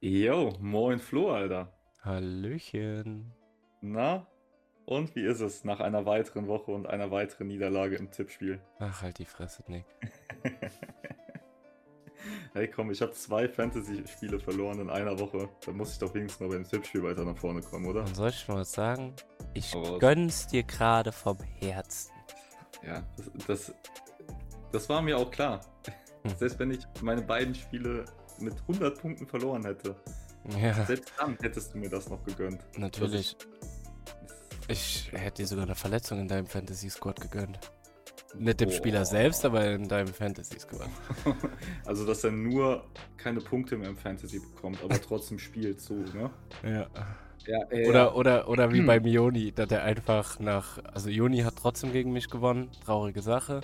Jo, moin Flo, Alter. Hallöchen. Na? Und wie ist es nach einer weiteren Woche und einer weiteren Niederlage im Tippspiel? Ach, halt die Fresse, Nick. hey, komm, ich habe zwei Fantasy-Spiele verloren in einer Woche. Da muss ich doch wenigstens mal beim Tippspiel weiter nach vorne kommen, oder? Dann soll ich mal was sagen? Ich raus. gönn's dir gerade vom Herzen. Ja, das, das, das war mir auch klar. Hm. Selbst wenn ich meine beiden Spiele mit 100 Punkten verloren hätte, Ja, selbst dann hättest du mir das noch gegönnt. natürlich. Ich hätte dir sogar eine Verletzung in deinem Fantasy Squad gegönnt. Nicht dem Boah. Spieler selbst, aber in deinem Fantasy Squad. Also, dass er nur keine Punkte mehr im Fantasy bekommt, aber trotzdem spielt so, ne? Ja. Ja, äh, Oder, oder, oder wie Hm. beim Joni, dass er einfach nach. Also Joni hat trotzdem gegen mich gewonnen, traurige Sache.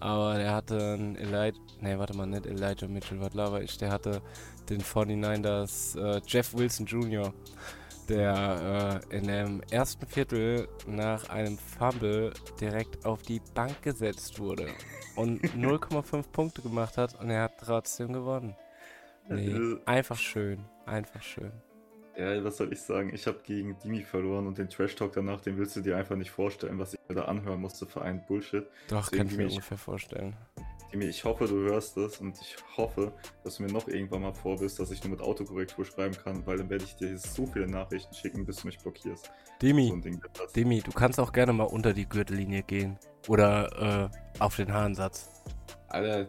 Aber er hatte einen Elijah. Nee, warte mal, nicht Elijah Mitchell, was laber ich? Der hatte den 49ers äh, Jeff Wilson Jr., der äh, in dem ersten Viertel nach einem Fumble direkt auf die Bank gesetzt wurde und 0,5 Punkte gemacht hat und er hat trotzdem gewonnen. Nee, äh, einfach schön, einfach schön. Ja, was soll ich sagen? Ich habe gegen Dimi verloren und den Trash Talk danach, den willst du dir einfach nicht vorstellen, was ich mir da anhören musste für einen Bullshit. Doch, Deswegen kann ich mir ungefähr vorstellen. Dimi, ich hoffe, du hörst das und ich hoffe, dass du mir noch irgendwann mal vorbist, dass ich nur mit Autokorrektur schreiben kann, weil dann werde ich dir so viele Nachrichten schicken, bis du mich blockierst. Demi, So. Demi, du kannst auch gerne mal unter die Gürtellinie gehen. Oder äh, auf den Haarensatz. Alter,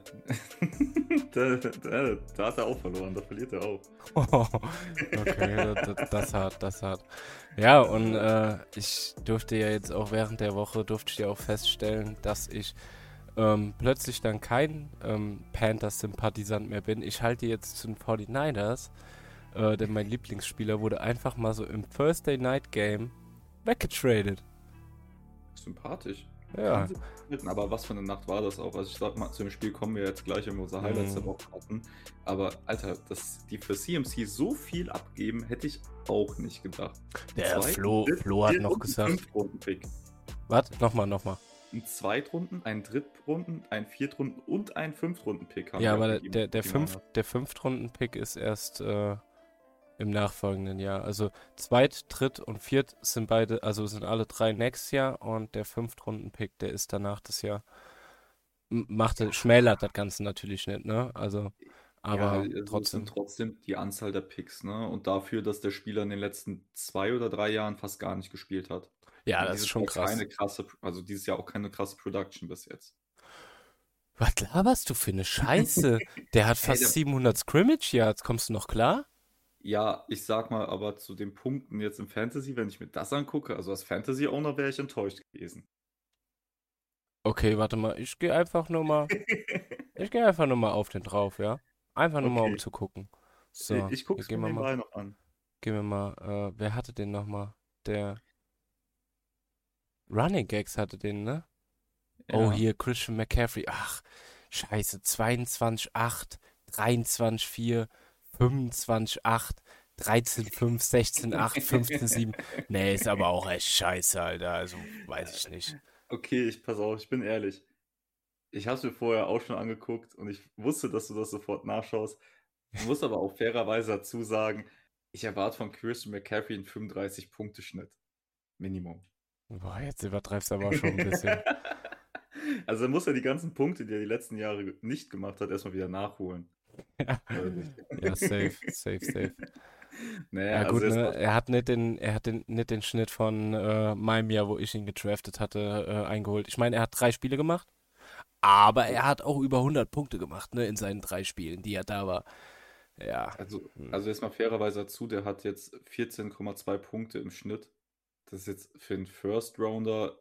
da, da, da hat er auch verloren, da verliert er auch. okay, das, das hat, das hat. Ja, und äh, ich durfte ja jetzt auch während der Woche, durfte ich ja auch feststellen, dass ich ähm, plötzlich dann kein ähm, Panthers-Sympathisant mehr bin. Ich halte jetzt zu den 49ers, äh, denn mein Lieblingsspieler wurde einfach mal so im Thursday Night Game weggetradet. Sympathisch. Ja. Aber was für eine Nacht war das auch? Also ich sag mal, zu dem Spiel kommen wir jetzt gleich, wenn wir unsere Highlights Mhm. der Woche hatten. Aber Alter, dass die für CMC so viel abgeben, hätte ich auch nicht gedacht. Der Zwei- Flo, Flo hat noch gesagt. Was? Nochmal, nochmal. Ein Zweitrunden, ein Drittrunden, ein Viertrunden und ein Fünftrunden-Pick haben Ja, aber der, der, der, die fünf, Niners. der Fünftrunden-Pick ist erst äh, im nachfolgenden Jahr. Also Zweit-, Dritt- und Viert sind beide, also sind alle drei nächstes Jahr und der Fünftrunden-Pick, der ist danach das Jahr. Macht, schmälert das Ganze natürlich nicht, ne? Also, aber ja, also trotzdem. trotzdem die Anzahl der Picks, ne? Und dafür, dass der Spieler in den letzten zwei oder drei Jahren fast gar nicht gespielt hat. Ja, Und das ist schon krass. Keine krasse, also dieses Jahr auch keine krasse Production bis jetzt. Was laberst du für eine Scheiße? Der hat fast der- 700 Scrimmage Yards. Kommst du noch klar? Ja, ich sag mal, aber zu den Punkten jetzt im Fantasy, wenn ich mir das angucke, also als Fantasy-Owner wäre ich enttäuscht gewesen. Okay, warte mal. Ich gehe einfach nur mal, ich gehe einfach nur mal auf den drauf, ja? Einfach nur mal, um Okay. zu gucken. So, ich gucke mir mal. noch an. Gehen wir mal, äh, wer hatte den nochmal? Der Running Gags hatte den, ne? Oh, Ja. hier, Christian McCaffrey. Ach, scheiße, 22,8, 23,4, 25,8, 13,5, 16,8, 15,7. Nee, ist aber auch echt scheiße, Alter. Also, weiß ich nicht. Okay, ich pass auf, ich bin ehrlich. Ich habe es mir vorher auch schon angeguckt und ich wusste, dass du das sofort nachschaust. Ich muss aber auch fairerweise dazu sagen, ich erwarte von Christian McCaffrey einen 35-Punkte-Schnitt. Minimum. Boah, jetzt übertreibst du aber schon ein bisschen. Also er muss ja die ganzen Punkte, die er die letzten Jahre nicht gemacht hat, erstmal wieder nachholen. Ja, ja safe, safe, safe. Naja, Ja, also gut, erst ne? Er hat nicht den, er hat den, nicht den Schnitt von äh, meinem Jahr, wo ich ihn gedraftet hatte, äh, eingeholt. Ich meine, er hat drei Spiele gemacht, aber er hat auch über 100 Punkte gemacht, ne, in seinen drei Spielen, die er da war. Ja. Also, Hm. also erstmal fairerweise dazu, der hat jetzt 14,2 Punkte im Schnitt. Das ist jetzt für einen First Rounder,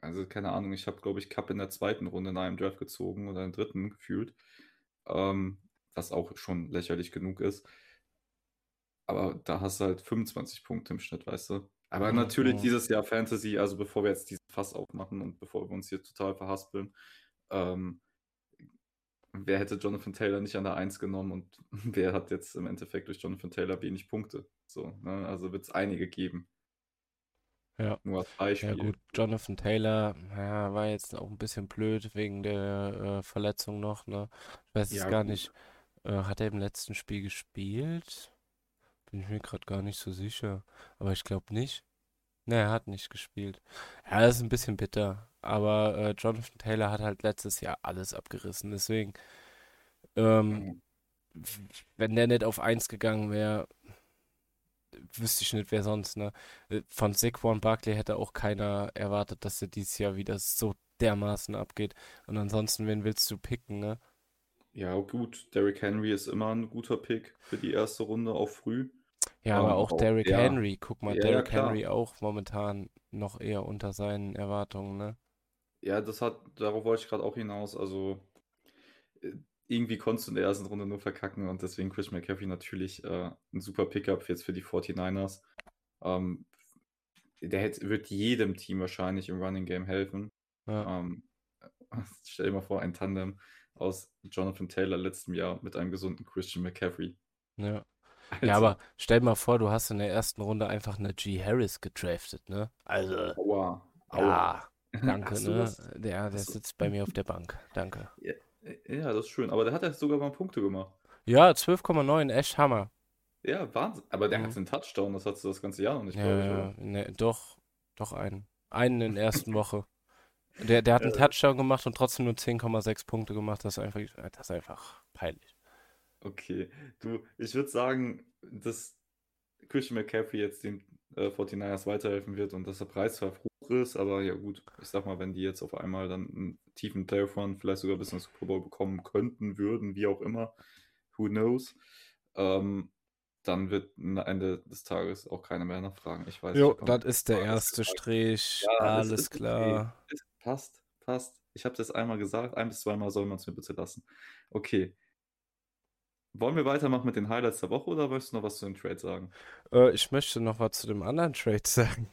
also keine Ahnung, ich habe, glaube ich, Cup in der zweiten Runde in einem Draft gezogen oder in der dritten gefühlt. Ähm, was auch schon lächerlich genug ist. Aber da hast du halt 25 Punkte im Schnitt, weißt du? Aber Mhm, natürlich dieses Jahr Fantasy, also bevor wir jetzt diesen Fass aufmachen und bevor wir uns hier total verhaspeln, ähm, wer hätte Jonathan Taylor nicht an der 1 genommen und wer hat jetzt im Endeffekt durch Jonathan Taylor wenig Punkte? So, ne? Also wird es einige geben. Ja. Nur als Ja Beispiel. gut, Jonathan Taylor ja, war jetzt auch ein bisschen blöd wegen der äh, Verletzung noch, ne? Ich weiß Ja, jetzt gar gut. nicht, hat er im letzten Spiel gespielt? Bin ich mir gerade gar nicht so sicher. Aber ich glaube nicht. Ne, er hat nicht gespielt. Ja, das ist ein bisschen bitter. Aber äh, Jonathan Taylor hat halt letztes Jahr alles abgerissen. Deswegen, ähm, wenn der nicht auf 1 gegangen wäre, wüsste ich nicht, wer sonst, ne? Äh, von Saquon Barkley hätte auch keiner erwartet, dass er dieses Jahr wieder so dermaßen abgeht. Und ansonsten, wen willst du picken, ne? Ja, gut. Derrick Henry ist immer ein guter Pick für die erste Runde, auch früh. Ja, aber Ähm, auch auch, Derrick ja. Henry, guck mal, Ja, ja, Derrick klar. Henry auch momentan noch eher unter seinen Erwartungen, ne? Ja, das hat, darauf wollte ich gerade auch hinaus. Also, äh, irgendwie konntest du in der ersten Runde nur verkacken und deswegen Chris McCaffrey natürlich äh, ein super Pickup jetzt für die 49ers. Ähm, der hätte, wird jedem Team wahrscheinlich im Running Game helfen. Ja, Ähm, stell dir mal vor, ein Tandem aus Jonathan Taylor letztem Jahr mit einem gesunden Christian McCaffrey. ja. Ja, Alter, aber stell mal vor, du hast in der ersten Runde einfach eine G. Harris gedraftet, ne? Also, aua, aua. ja, danke, ne? das? Der, der sitzt bei mir auf der Bank. Danke. ja, ja, das ist schön. Aber der hat ja sogar mal Punkte gemacht. Ja, 12,9, echt Hammer. Ja, Wahnsinn. Aber der hat Mhm. einen Touchdown, das hast du das ganze Jahr noch nicht, Ja, ich, ja, ne, doch, doch einen. Einen in der ersten Woche. Der, der hat einen Äh, Touchdown gemacht und trotzdem nur 10,6 Punkte gemacht. Das ist einfach, das ist einfach peinlich. Okay, du, ich würde sagen, dass Christian McCaffrey jetzt den äh, 49ers weiterhelfen wird und dass der Preis zwar hoch ist, aber ja gut, ich sag mal, wenn die jetzt auf einmal dann einen tiefen Playoff Run vielleicht sogar bis ins Super Bowl bekommen könnten, würden, wie auch immer, who knows, ähm, dann wird am Ende des Tages auch keiner mehr nachfragen. Ich weiß, Jo, das ist der erste Strich. ja, es Alles ist klar. es passt, passt. Ich habe das einmal gesagt, ein bis zweimal soll man es mir bitte lassen. Okay. Wollen wir weitermachen mit den Highlights der Woche oder möchtest du noch was zu dem Trade sagen? Äh, ich möchte noch was zu dem anderen Trade sagen.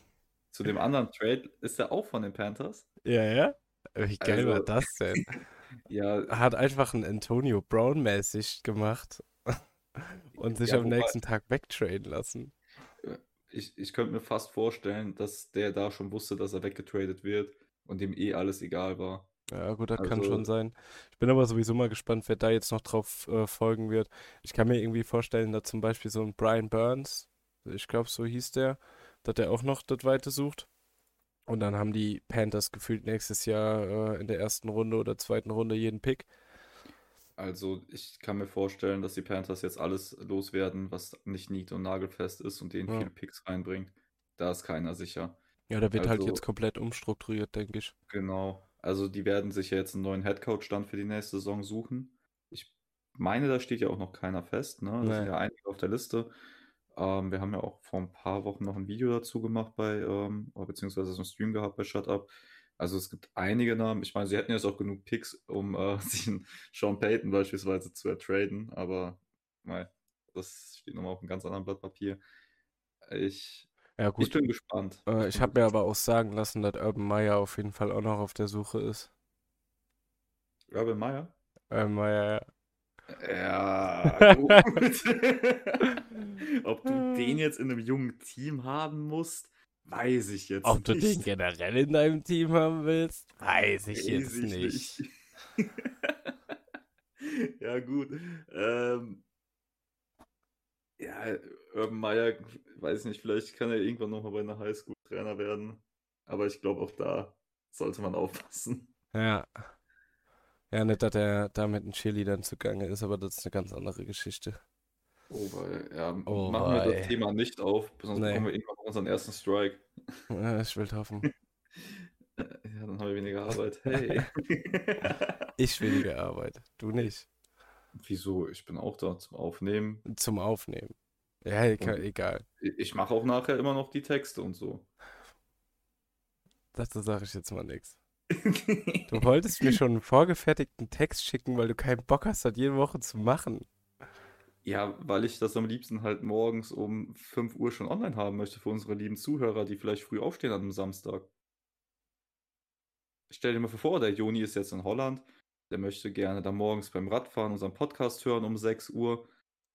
Zu dem anderen Trade ist er auch von den Panthers. Ja, ja? Wie geil war Also, das denn? ja, Hat einfach ein Antonio Brown mäßig gemacht und sich ja, am nächsten Tag wegtraden lassen. äh, ich, ich könnte mir fast vorstellen, dass der da schon wusste, dass er weggetradet wird und dem eh alles egal war. Ja, gut, das kann schon Also, sein. Ich bin aber sowieso mal gespannt, wer da jetzt noch drauf äh, folgen wird. Ich kann mir irgendwie vorstellen, dass zum Beispiel so ein Brian Burns, ich glaube, so hieß der, dass der auch noch das Weite sucht. Und dann haben die Panthers gefühlt nächstes Jahr äh, in der ersten Runde oder zweiten Runde jeden Pick. also ich kann mir vorstellen, dass die Panthers jetzt alles loswerden, was nicht nied- und nagelfest ist und denen Ja. viele Picks reinbringt. Da ist keiner sicher. Ja, der wird halt jetzt Also, komplett umstrukturiert, denke ich. genau. Also die werden sich ja jetzt einen neuen Headcoach dann für die nächste Saison suchen. Ich meine, da steht ja auch noch keiner fest, ne? Da sind ja einige auf der Liste. Ähm, wir haben ja auch vor ein paar Wochen noch ein Video dazu gemacht bei, ähm, beziehungsweise so einen Stream gehabt bei Shut Up. Also es gibt einige Namen. Ich meine, sie hätten jetzt auch genug Picks, um äh, sich einen Sean Payton beispielsweise zu ertraden, aber mei, das steht nochmal auf einem ganz anderen Blatt Papier. Ich, Ja, ich gut. bin gespannt. Äh, Ich ich habe mir aber auch sagen lassen, dass Urban Meyer auf jeden Fall auch noch auf der Suche ist. Urban Meyer? Urban Meyer, Ja, gut. ja. Ob du den jetzt in einem jungen Team haben musst, weiß ich jetzt Ob du den nicht. generell in deinem Team haben willst, weiß ich Weiß jetzt ich nicht. nicht. Ja, gut. Ähm, ja, Urban Meyer, weiß nicht, vielleicht kann er irgendwann nochmal bei einer Highschool Trainer werden. Aber ich glaube, auch da sollte man aufpassen. Ja. Ja, nicht, dass er da mit den Cheerleadern zugange ist, aber das ist eine ganz andere Geschichte. Oh, weil, ja, Oh, machen wir das. Thema nicht auf, sonst bekommen Nee. wir irgendwann unseren ersten Strike. Ja, ich will hoffen. Ja, dann haben wir weniger Arbeit. Hey. Ich weniger Arbeit, du nicht. Wieso? Ich bin auch da zum Aufnehmen. Zum Aufnehmen. Ja, egal. Und ich mache auch nachher immer noch die Texte und so. Dazu sage ich jetzt mal nichts. Du wolltest mir schon einen vorgefertigten Text schicken, weil du keinen Bock hast, das jede Woche zu machen. Ja, weil ich das am liebsten halt morgens um 5 Uhr schon online haben möchte für unsere lieben Zuhörer, die vielleicht früh aufstehen an einem Samstag. Stell dir mal vor, der Joni ist jetzt in Holland, der möchte gerne da morgens beim Radfahren unseren Podcast hören um 6 Uhr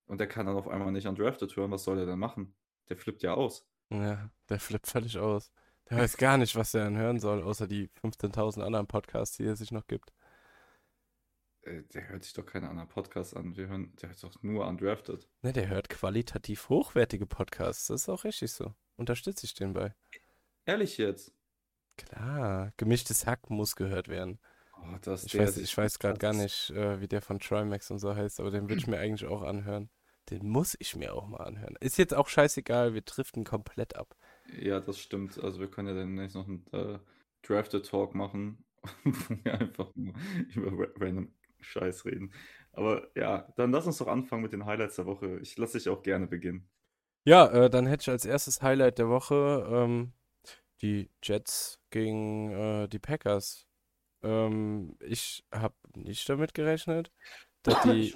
und der kann dann auf einmal nicht Undrafted hören. Was soll der denn machen? Der flippt ja aus. Ja, der flippt völlig aus. Der weiß gar nicht, was er dann hören soll, außer die 15.000 anderen Podcasts, die er sich noch gibt. äh, der hört sich doch keine anderen Podcasts an. Wir hören, der hört doch nur Undrafted. Ne, der hört qualitativ hochwertige Podcasts. Das ist auch richtig so. Unterstütze ich den bei. Ehrlich jetzt? Klar, gemischtes Hack muss gehört werden. Oh, dass Ich der weiß, ich weiß gerade gar das- nicht, äh, wie der von Trimax und so heißt, aber den würde ich mir eigentlich auch anhören. Den muss ich mir auch mal anhören. Ist jetzt auch scheißegal, wir driften komplett ab. Ja, das stimmt. Also wir können ja dann nächstes noch einen äh, Drafted Talk machen, wo wir einfach nur über ra- random Scheiß reden. Aber ja, dann lass uns doch anfangen mit den Highlights der Woche. Ich lasse dich auch gerne beginnen. Ja, äh, dann hätte ich als erstes Highlight der Woche ähm, die Jets gegen äh, die Packers. Ähm, ich habe nicht damit gerechnet, dass die,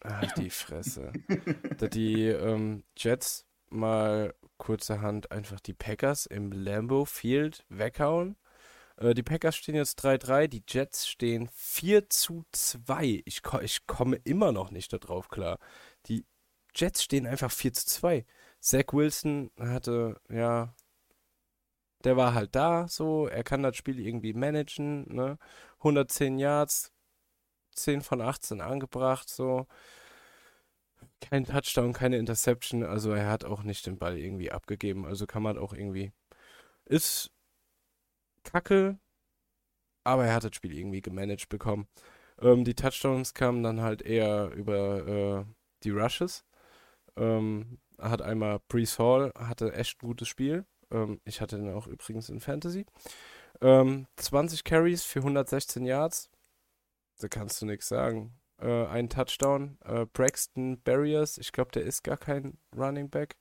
ach, die Fresse, dass die ähm, Jets mal kurzerhand einfach die Packers im Lambeau Field weghauen. Äh, die Packers stehen jetzt 3-3, die Jets stehen 4 zu 2. Ich, ich komme immer noch nicht darauf klar. Die Jets stehen einfach 4 zu 2. Zach Wilson hatte, ja, der war halt da, so, er kann das Spiel irgendwie managen, ne? 110 Yards, 10 von 18 angebracht, so. Kein Touchdown, keine Interception, also er hat auch nicht den Ball irgendwie abgegeben, also kann man auch irgendwie. Ist kacke, aber er hat das Spiel irgendwie gemanagt bekommen. Ähm, die Touchdowns kamen dann halt eher über äh, die Rushes. Ähm, hat einmal Brees Hall, hatte echt ein gutes Spiel. Ähm, ich hatte den auch übrigens in Fantasy. Ähm, 20 Carries für 116 Yards. Da kannst du nichts sagen. Äh, ein Touchdown. Äh, Braxton Barriers, ich glaube, der ist gar kein Running Back.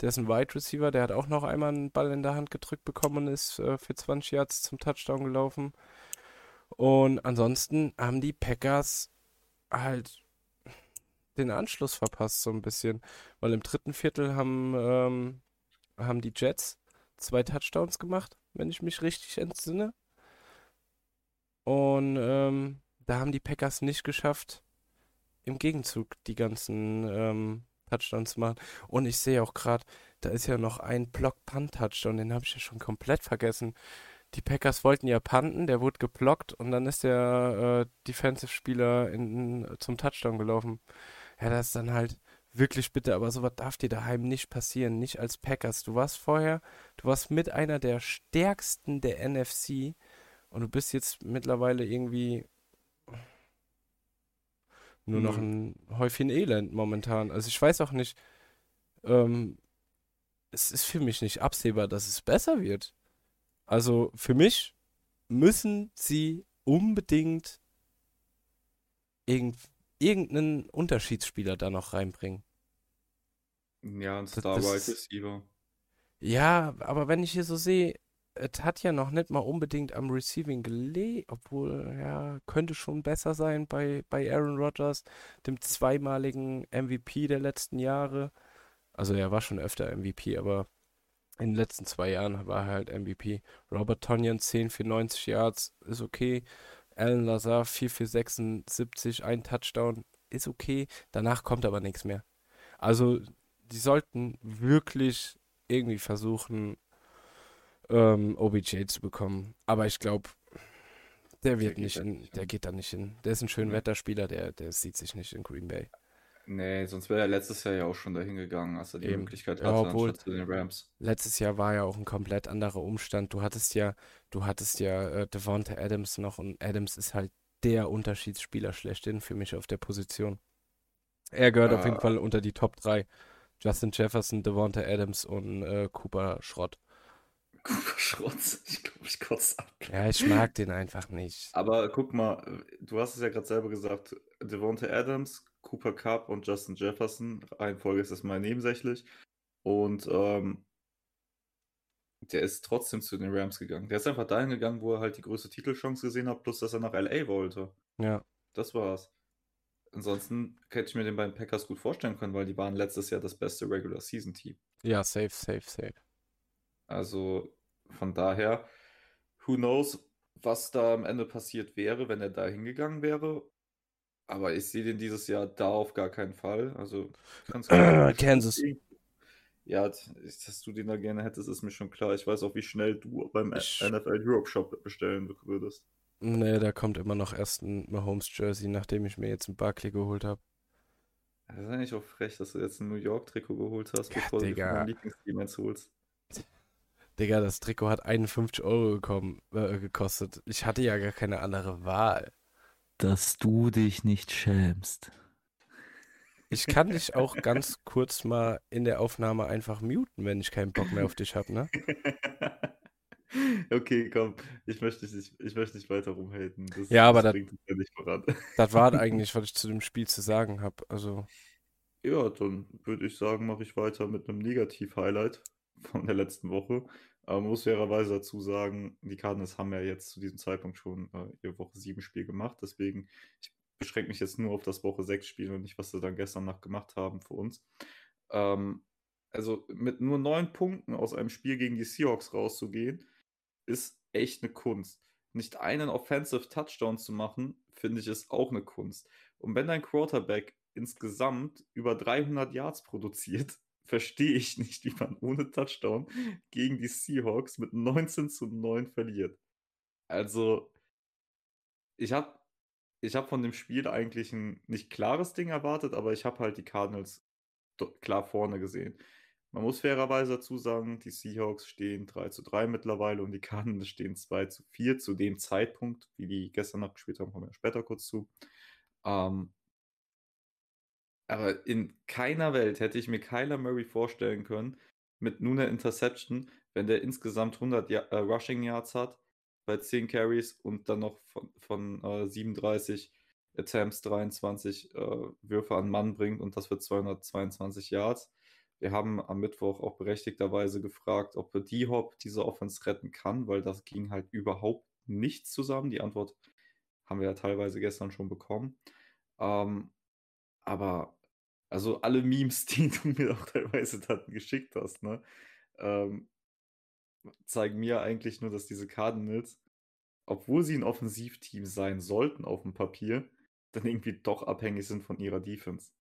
Der ist ein Wide Receiver, der hat auch noch einmal einen Ball in der Hand gedrückt bekommen und ist äh, für 20 Yards zum Touchdown gelaufen. Und ansonsten haben die Packers halt den Anschluss verpasst, so ein bisschen. Weil im dritten Viertel haben, ähm, haben die Jets zwei Touchdowns gemacht, wenn ich mich richtig entsinne. Und ähm, da haben die Packers nicht geschafft, im Gegenzug die ganzen ähm, Touchdowns zu machen. Und ich sehe auch gerade, da ist ja noch ein Block-Punt-Touchdown, den habe ich ja schon komplett vergessen. Die Packers wollten ja punten, der wurde geblockt und dann ist der äh, Defensive-Spieler zum Touchdown gelaufen. Ja, das ist dann halt wirklich bitter, aber sowas darf dir daheim nicht passieren, nicht als Packers. Du warst vorher, du warst mit einer der stärksten der NFC und du bist jetzt mittlerweile irgendwie nur noch Mhm. ein Häufchen Elend momentan. Also ich weiß auch nicht, ähm, es ist für mich nicht absehbar, dass es besser wird. Also für mich müssen sie unbedingt irgend, irgendeinen Unterschiedsspieler da noch reinbringen. Ja, ein Das- Star das Wide ist- Receiver. Ja, aber wenn ich hier so sehe, es hat ja noch nicht mal unbedingt am Receiving gelegen, obwohl, ja, könnte schon besser sein bei, bei Aaron Rodgers, dem zweimaligen MVP der letzten Jahre. Also er war schon öfter MVP, aber in den letzten zwei Jahren war er halt MVP. Robert Tonyan 10 für 90 Yards ist okay. Alan Lazar 4 für 76, ein Touchdown ist okay. Danach kommt aber nichts mehr. Also die sollten wirklich irgendwie versuchen, ähm, OBJ zu bekommen. Aber ich glaube, der wird geht nicht da in, nicht der hin. geht da nicht hin. Der ist ein schön Nee. Wetterspieler, der, der sieht sich nicht in Green Bay. Nee, sonst wäre er letztes Jahr ja auch schon dahin gegangen, als er die Eben. Möglichkeit Ja, hatte, obwohl- anstatt zu den Rams. Letztes Jahr war ja auch ein komplett anderer Umstand. Du hattest ja, du hattest ja äh, Devonta Adams noch und Adams ist halt der Unterschiedsspieler schlechthin für mich auf der Position. Er gehört auf jeden Ah. Fall unter die Top 3. Justin Jefferson, Devonta Adams und äh, Cooper Schrott. Cooper Schrott. Ich glaube, ich kotze ab. Ja, ich mag den einfach nicht. Aber guck mal, du hast es ja gerade selber gesagt, Devonta Adams, Cooper Cup und Justin Jefferson, Reihenfolge ist das mal nebensächlich. Und ähm, der ist trotzdem zu den Rams gegangen. Der ist einfach dahin gegangen, wo er halt die größte Titelchance gesehen hat, plus dass er nach LA wollte. Ja, Das war's. Ansonsten hätte ich mir den beiden Packers gut vorstellen können, weil die waren letztes Jahr das beste Regular Season Team. ja, safe, safe, safe. Also von daher, who knows, was da am Ende passiert wäre, wenn er da hingegangen wäre. Aber ich sehe den dieses Jahr da auf gar keinen Fall. Also Kansas. Ja, dass du den da gerne hättest, ist mir schon klar. Ich weiß auch, wie schnell du beim Ich- NFL Europe Shop bestellen würdest. Nee, da kommt immer noch erst ein Mahomes Jersey, nachdem ich mir jetzt ein Barkley geholt habe. Das ist eigentlich auch frech, dass du jetzt ein New York-Trikot geholt hast, Ja, bevor du Digga. von deinem Lieblingsteam eins holst. Digga, das Trikot hat 51 Euro gekommen, äh, gekostet. Ich hatte ja gar keine andere Wahl. Dass du dich nicht schämst. Ich kann dich auch ganz kurz mal in der Aufnahme einfach muten, wenn ich keinen Bock mehr auf dich habe, ne? Okay, komm, ich möchte dich nicht, ich möchte nicht weiter rumhaten. Das, Ja, aber das das- bringt uns ja nicht voran. Das war eigentlich, was ich zu dem Spiel zu sagen habe. Also, Ja, dann würde ich sagen, mache ich weiter mit einem Negativ-Highlight von der letzten Woche. Aber man muss fairerweise dazu sagen, die Cardinals haben ja jetzt zu diesem Zeitpunkt schon äh, ihr Woche 7 Spiel gemacht. Deswegen, ich beschränke mich jetzt nur auf das Woche 6 Spiel und nicht, was sie dann gestern Nacht gemacht haben für uns. Ähm, also mit nur neun Punkten aus einem Spiel gegen die Seahawks rauszugehen, ist echt eine Kunst. Nicht einen Offensive Touchdown zu machen, finde ich, ist auch eine Kunst. Und wenn dein Quarterback insgesamt über 300 Yards produziert, verstehe ich nicht, wie man ohne Touchdown gegen die Seahawks mit 19 zu 9 verliert. Also, ich habe ich hab von dem Spiel eigentlich ein nicht klares Ding erwartet, aber ich habe halt die Cardinals klar vorne gesehen. Man muss fairerweise dazu sagen, die Seahawks stehen 3 zu 3 mittlerweile und die Cardinals stehen 2 zu 4 zu dem Zeitpunkt, wie die gestern Nacht gespielt haben, kommen wir später kurz zu. Ähm, aber in keiner Welt hätte ich mir Kyler Murray vorstellen können, mit nur einer Interception, wenn der insgesamt 100 Ja- äh, Rushing Yards hat, bei 10 Carries und dann noch von, von äh, 37 Attempts 23 äh, Würfe an Mann bringt und das für 222 Yards. Wir haben am Mittwoch auch berechtigterweise gefragt, ob D-Hop diese Offense retten kann, weil das ging halt überhaupt nicht zusammen. Die Antwort haben wir ja teilweise gestern schon bekommen. Ähm, aber also alle Memes, die du mir auch teilweise dann geschickt hast, ne, ähm, zeigen mir eigentlich nur, dass diese Cardinals, obwohl sie ein Offensivteam sein sollten auf dem Papier, dann irgendwie doch abhängig sind von ihrer Defense.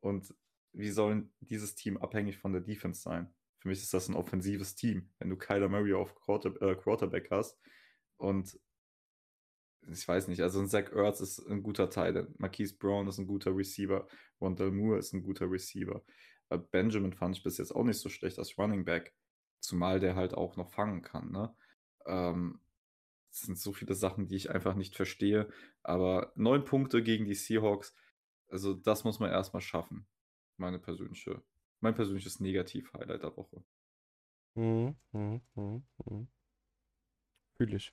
Und wie soll dieses Team abhängig von der Defense sein? Für mich ist das ein offensives Team, wenn du Kyler Murray auf Quarter äh, Quarterback hast und ich weiß nicht, also ein Zach Ertz ist ein guter Teil, Marquise Brown ist ein guter Receiver, Rondell Moore ist ein guter Receiver. Äh, Benjamin fand ich bis jetzt auch nicht so schlecht als Running Back, zumal der halt auch noch fangen kann. Ne? Ähm, es sind so viele Sachen, die ich einfach nicht verstehe. Aber neun Punkte gegen die Seahawks, also das muss man erstmal schaffen. Meine persönliche, mein persönliches Negativ-Highlight der Woche. mhm, mhm, mhm, mhm. Fühl ich.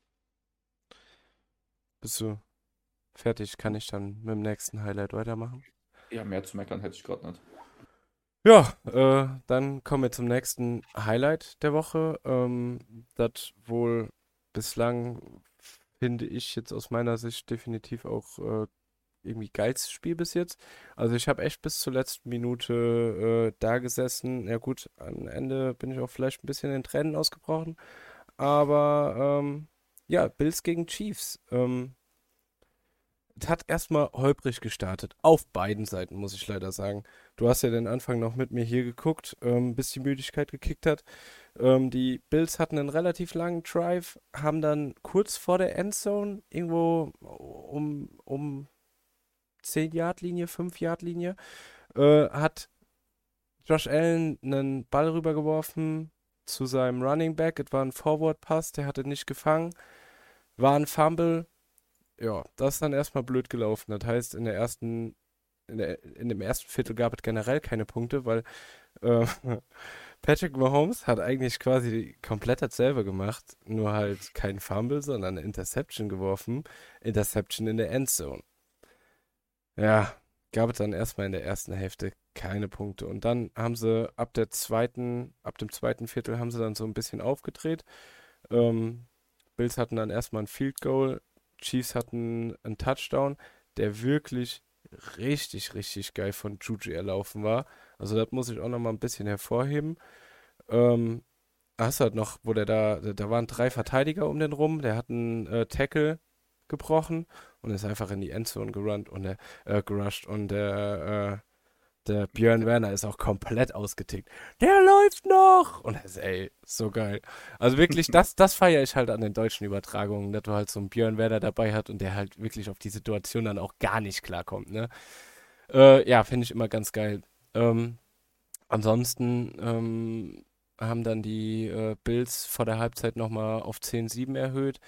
Bist du fertig? Kann ich dann mit dem nächsten Highlight weitermachen? Ja, mehr zu meckern hätte ich gerade nicht. Ja, äh, dann kommen wir zum nächsten Highlight der Woche. Ähm, das wohl bislang, finde ich jetzt aus meiner Sicht definitiv auch äh, irgendwie geilste Spiel bis jetzt. Also ich habe echt bis zur letzten Minute äh, da gesessen. Ja gut, am Ende bin ich auch vielleicht ein bisschen in Tränen ausgebrochen. Aber ähm, ja, Bills gegen Chiefs. Ähm, es hat erstmal holprig gestartet. Auf beiden Seiten, muss ich leider sagen. Du hast ja den Anfang noch mit mir hier geguckt, ähm, bis die Müdigkeit gekickt hat. Ähm, die Bills hatten einen relativ langen Drive, haben dann kurz vor der Endzone, irgendwo um, um 10-Yard-Linie, 5-Yard-Linie, äh, hat Josh Allen einen Ball rübergeworfen zu seinem Running Back. Es war ein Forward-Pass, der hatte nicht gefangen. War ein Fumble. Ja, das ist dann erstmal blöd gelaufen. Das heißt, in der ersten, in der, in dem ersten Viertel gab es generell keine Punkte, weil äh, Patrick Mahomes hat eigentlich quasi komplett dasselbe gemacht, nur halt kein Fumble, sondern eine Interception geworfen. Interception in der Endzone. Ja, gab es dann erstmal in der ersten Hälfte keine Punkte. Und dann haben sie ab der zweiten, ab dem zweiten Viertel haben sie dann so ein bisschen aufgedreht. Ähm, Bills hatten dann erstmal ein Field Goal, Chiefs hatten einen Touchdown, der wirklich richtig, richtig geil von Juju erlaufen war. Also das muss ich auch noch mal ein bisschen hervorheben. Ähm, hast du halt noch, wo der da, da waren drei Verteidiger um den rum, der hat einen äh, Tackle gebrochen und ist einfach in die Endzone gerannt und der, äh, gerusht und der, äh, Der Björn Werner ist auch komplett ausgetickt. Der läuft noch! Und das ist, ey, so geil. Also wirklich, das, das feiere ich halt an den deutschen Übertragungen, dass du halt so einen Björn Werner dabei hast und der halt wirklich auf die Situation dann auch gar nicht klarkommt, ne? Äh, ja, finde ich immer ganz geil. Ähm, ansonsten ähm, haben dann die äh, Bills vor der Halbzeit nochmal auf 10-7 erhöht.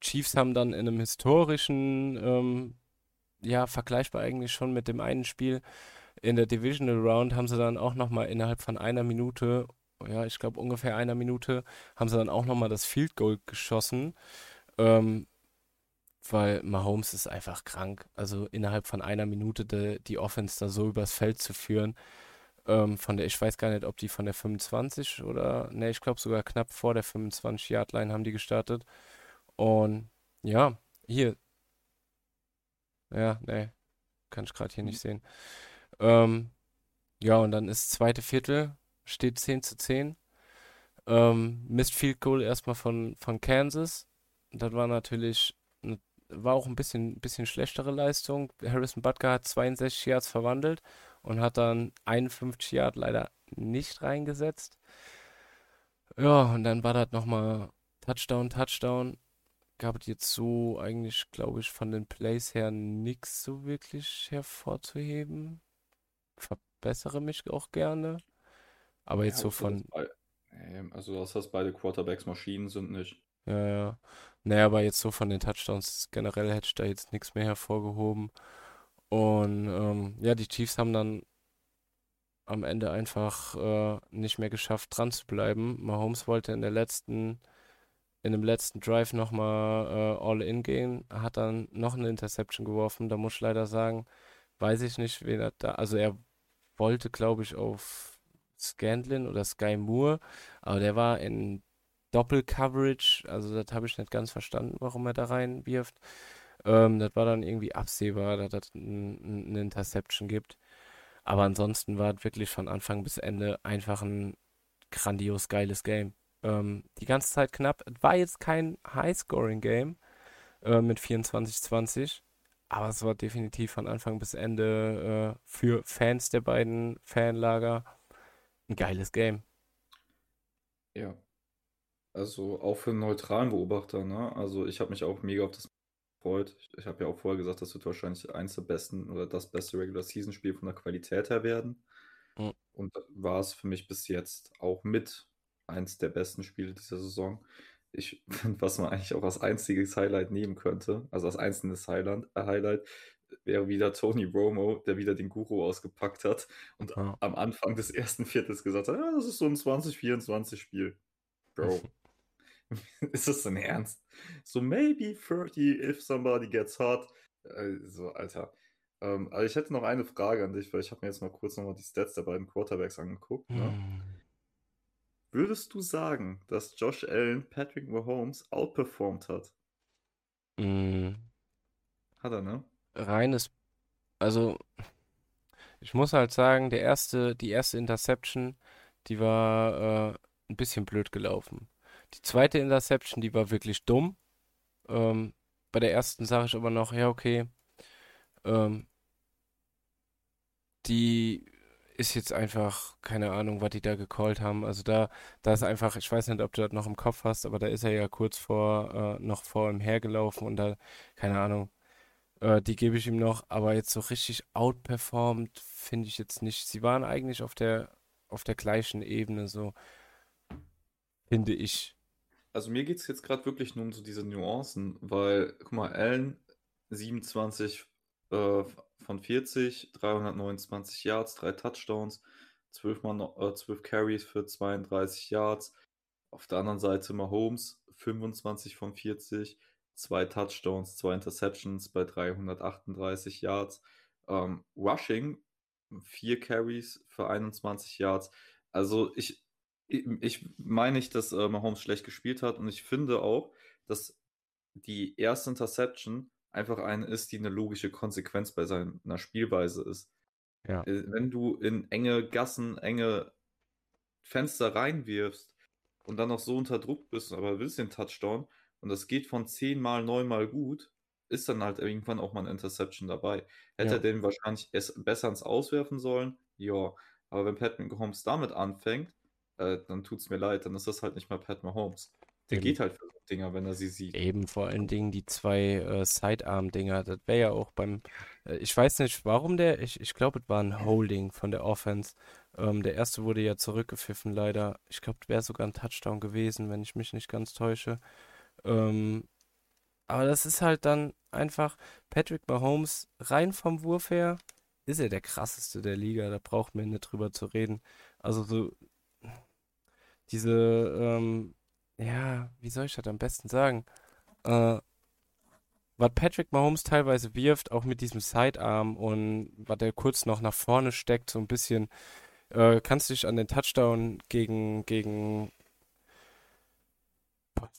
Chiefs haben dann in einem historischen, ähm, ja, vergleichbar eigentlich schon mit dem einen Spiel in der Divisional Round, haben sie dann auch nochmal innerhalb von einer Minute, ja, ich glaube ungefähr einer Minute, haben sie dann auch nochmal das Field Goal geschossen. Ähm, weil Mahomes ist einfach krank. Also innerhalb von einer Minute de, die Offense da so übers Feld zu führen. Ähm, von der, ich weiß gar nicht, ob die von der 25 oder, ne, ich glaube sogar knapp vor der 25-Yard-Line haben die gestartet. Und ja, hier. Ja, ne, kann ich gerade hier nicht sehen. Ähm, ja, und dann ist zweite Viertel, steht 10 zu 10. Ähm, Missed Field Goal erstmal von, von Kansas. Das war natürlich, war auch ein bisschen, bisschen schlechtere Leistung. Harrison Butker hat 62 Yards verwandelt und hat dann 51 Yards leider nicht reingesetzt. Ja, und dann war das nochmal Touchdown, Touchdown. Gab es jetzt so eigentlich, glaube ich, von den Plays her nichts so wirklich hervorzuheben. Verbessere mich auch gerne. Aber jetzt Ja, so von, also außer dass beide Quarterbacks Maschinen sind nicht. ja, ja. Naja, aber jetzt so von den Touchdowns generell hätte ich da jetzt nichts mehr hervorgehoben. Und ähm, ja, die Chiefs haben dann am Ende einfach äh, nicht mehr geschafft, dran zu bleiben. Mahomes wollte in der letzten, in dem letzten Drive nochmal äh, All-In gehen, hat dann noch eine Interception geworfen. Da muss ich leider sagen, weiß ich nicht, wen er da, also er wollte, glaube ich, auf Scandlin oder Sky Moore, aber der war in Doppel-Coverage, also das habe ich nicht ganz verstanden, warum er da reinwirft. Ähm, das war dann irgendwie absehbar, dass das ein- eine Interception gibt. Aber ansonsten war es wirklich von Anfang bis Ende einfach ein grandios geiles Game. Ähm, die ganze Zeit knapp. Es war jetzt kein High-Scoring-Game äh, mit 24-20, aber es war definitiv von Anfang bis Ende äh, für Fans der beiden Fanlager ein geiles Game. Ja. Also auch für einen neutralen Beobachter, ne? Also ich habe mich auch mega auf das gefreut. Ich, habe ja auch vorher gesagt, das wird wahrscheinlich eins der besten oder das beste Regular Season Spiel von der Qualität her werden. Mhm. Und war es für mich bis jetzt auch mit eins der besten Spiele dieser Saison. Ich finde, was man eigentlich auch als einziges Highlight nehmen könnte, also als einzelnes Highlight, äh, Highlight, wäre wieder Tony Romo, der wieder den Guru ausgepackt hat und Ja. am Anfang des ersten Viertels gesagt hat, ja, das ist so ein 2024 Spiel. Bro, ist das denn ernst? So maybe 30 if somebody gets hot. Äh, So, Alter. Ähm, aber ich hätte noch eine Frage an dich, weil ich habe mir jetzt mal kurz nochmal die Stats der beiden Quarterbacks angeguckt. Ne? Hm. Würdest du sagen, dass Josh Allen Patrick Mahomes outperformed hat? Hm. Hat er, ne? Reines, also ich muss halt sagen, der erste, die erste Interception, die war äh, ein bisschen blöd gelaufen. Die zweite Interception, die war wirklich dumm. Ähm, bei der ersten sage ich aber noch, ja, okay, ähm, die ist jetzt einfach, keine Ahnung, was die da gecallt haben. Also da, da ist einfach, ich weiß nicht, ob du das noch im Kopf hast, aber da ist er ja kurz vor, äh, noch vor ihm hergelaufen und da, keine Ahnung, äh, die gebe ich ihm noch, aber jetzt so richtig outperformed finde ich jetzt nicht. Sie waren eigentlich auf der, auf der gleichen Ebene, so finde ich. Also mir geht es jetzt gerade wirklich nur um so diese Nuancen, weil, guck mal, Allen 27 äh, von 40, 329 Yards, 3 Touchdowns, 12, Mal, äh, 12 Carries für 32 Yards. Auf der anderen Seite Mahomes 25 von 40, 2 Touchdowns, 2 Interceptions bei 338 Yards. Ähm, Rushing 4 Carries für 21 Yards. Also ich, ich, ich meine nicht, dass äh, Mahomes schlecht gespielt hat und ich finde auch, dass die erste Interception einfach eine ist, die eine logische Konsequenz bei seiner Spielweise ist. Ja. Äh, Wenn du in enge Gassen, enge Fenster reinwirfst und dann noch so unter Druck bist, aber willst den Touchdown und das geht von 10 mal, 9 mal gut, ist dann halt irgendwann auch mal eine Interception dabei. Hätte Ja. er den wahrscheinlich es besser ins Auswerfen sollen? Ja. Aber wenn Pat Mahomes damit anfängt, äh, dann tut's mir leid, dann ist das halt nicht mehr Pat Mahomes. Der Eben. geht halt für Dinger, wenn er sie sieht. Eben vor allen Dingen die zwei äh, Sidearm-Dinger. Das wäre ja auch beim. Äh, ich weiß nicht, warum der. Ich, ich glaube, es war ein Holding von der Offense. Ähm, der erste wurde ja zurückgepfiffen, leider. Ich glaube, es wäre sogar ein Touchdown gewesen, wenn ich mich nicht ganz täusche. Ähm, aber das ist halt dann einfach. Patrick Mahomes, rein vom Wurf her, ist er der krasseste der Liga. Da braucht man nicht drüber zu reden. Also so. Diese. Ähm, ja, wie soll ich das am besten sagen? Äh, was Patrick Mahomes teilweise wirft, auch mit diesem Sidearm und was er kurz noch nach vorne steckt, so ein bisschen, äh, kannst du dich an den Touchdown gegen, gegen,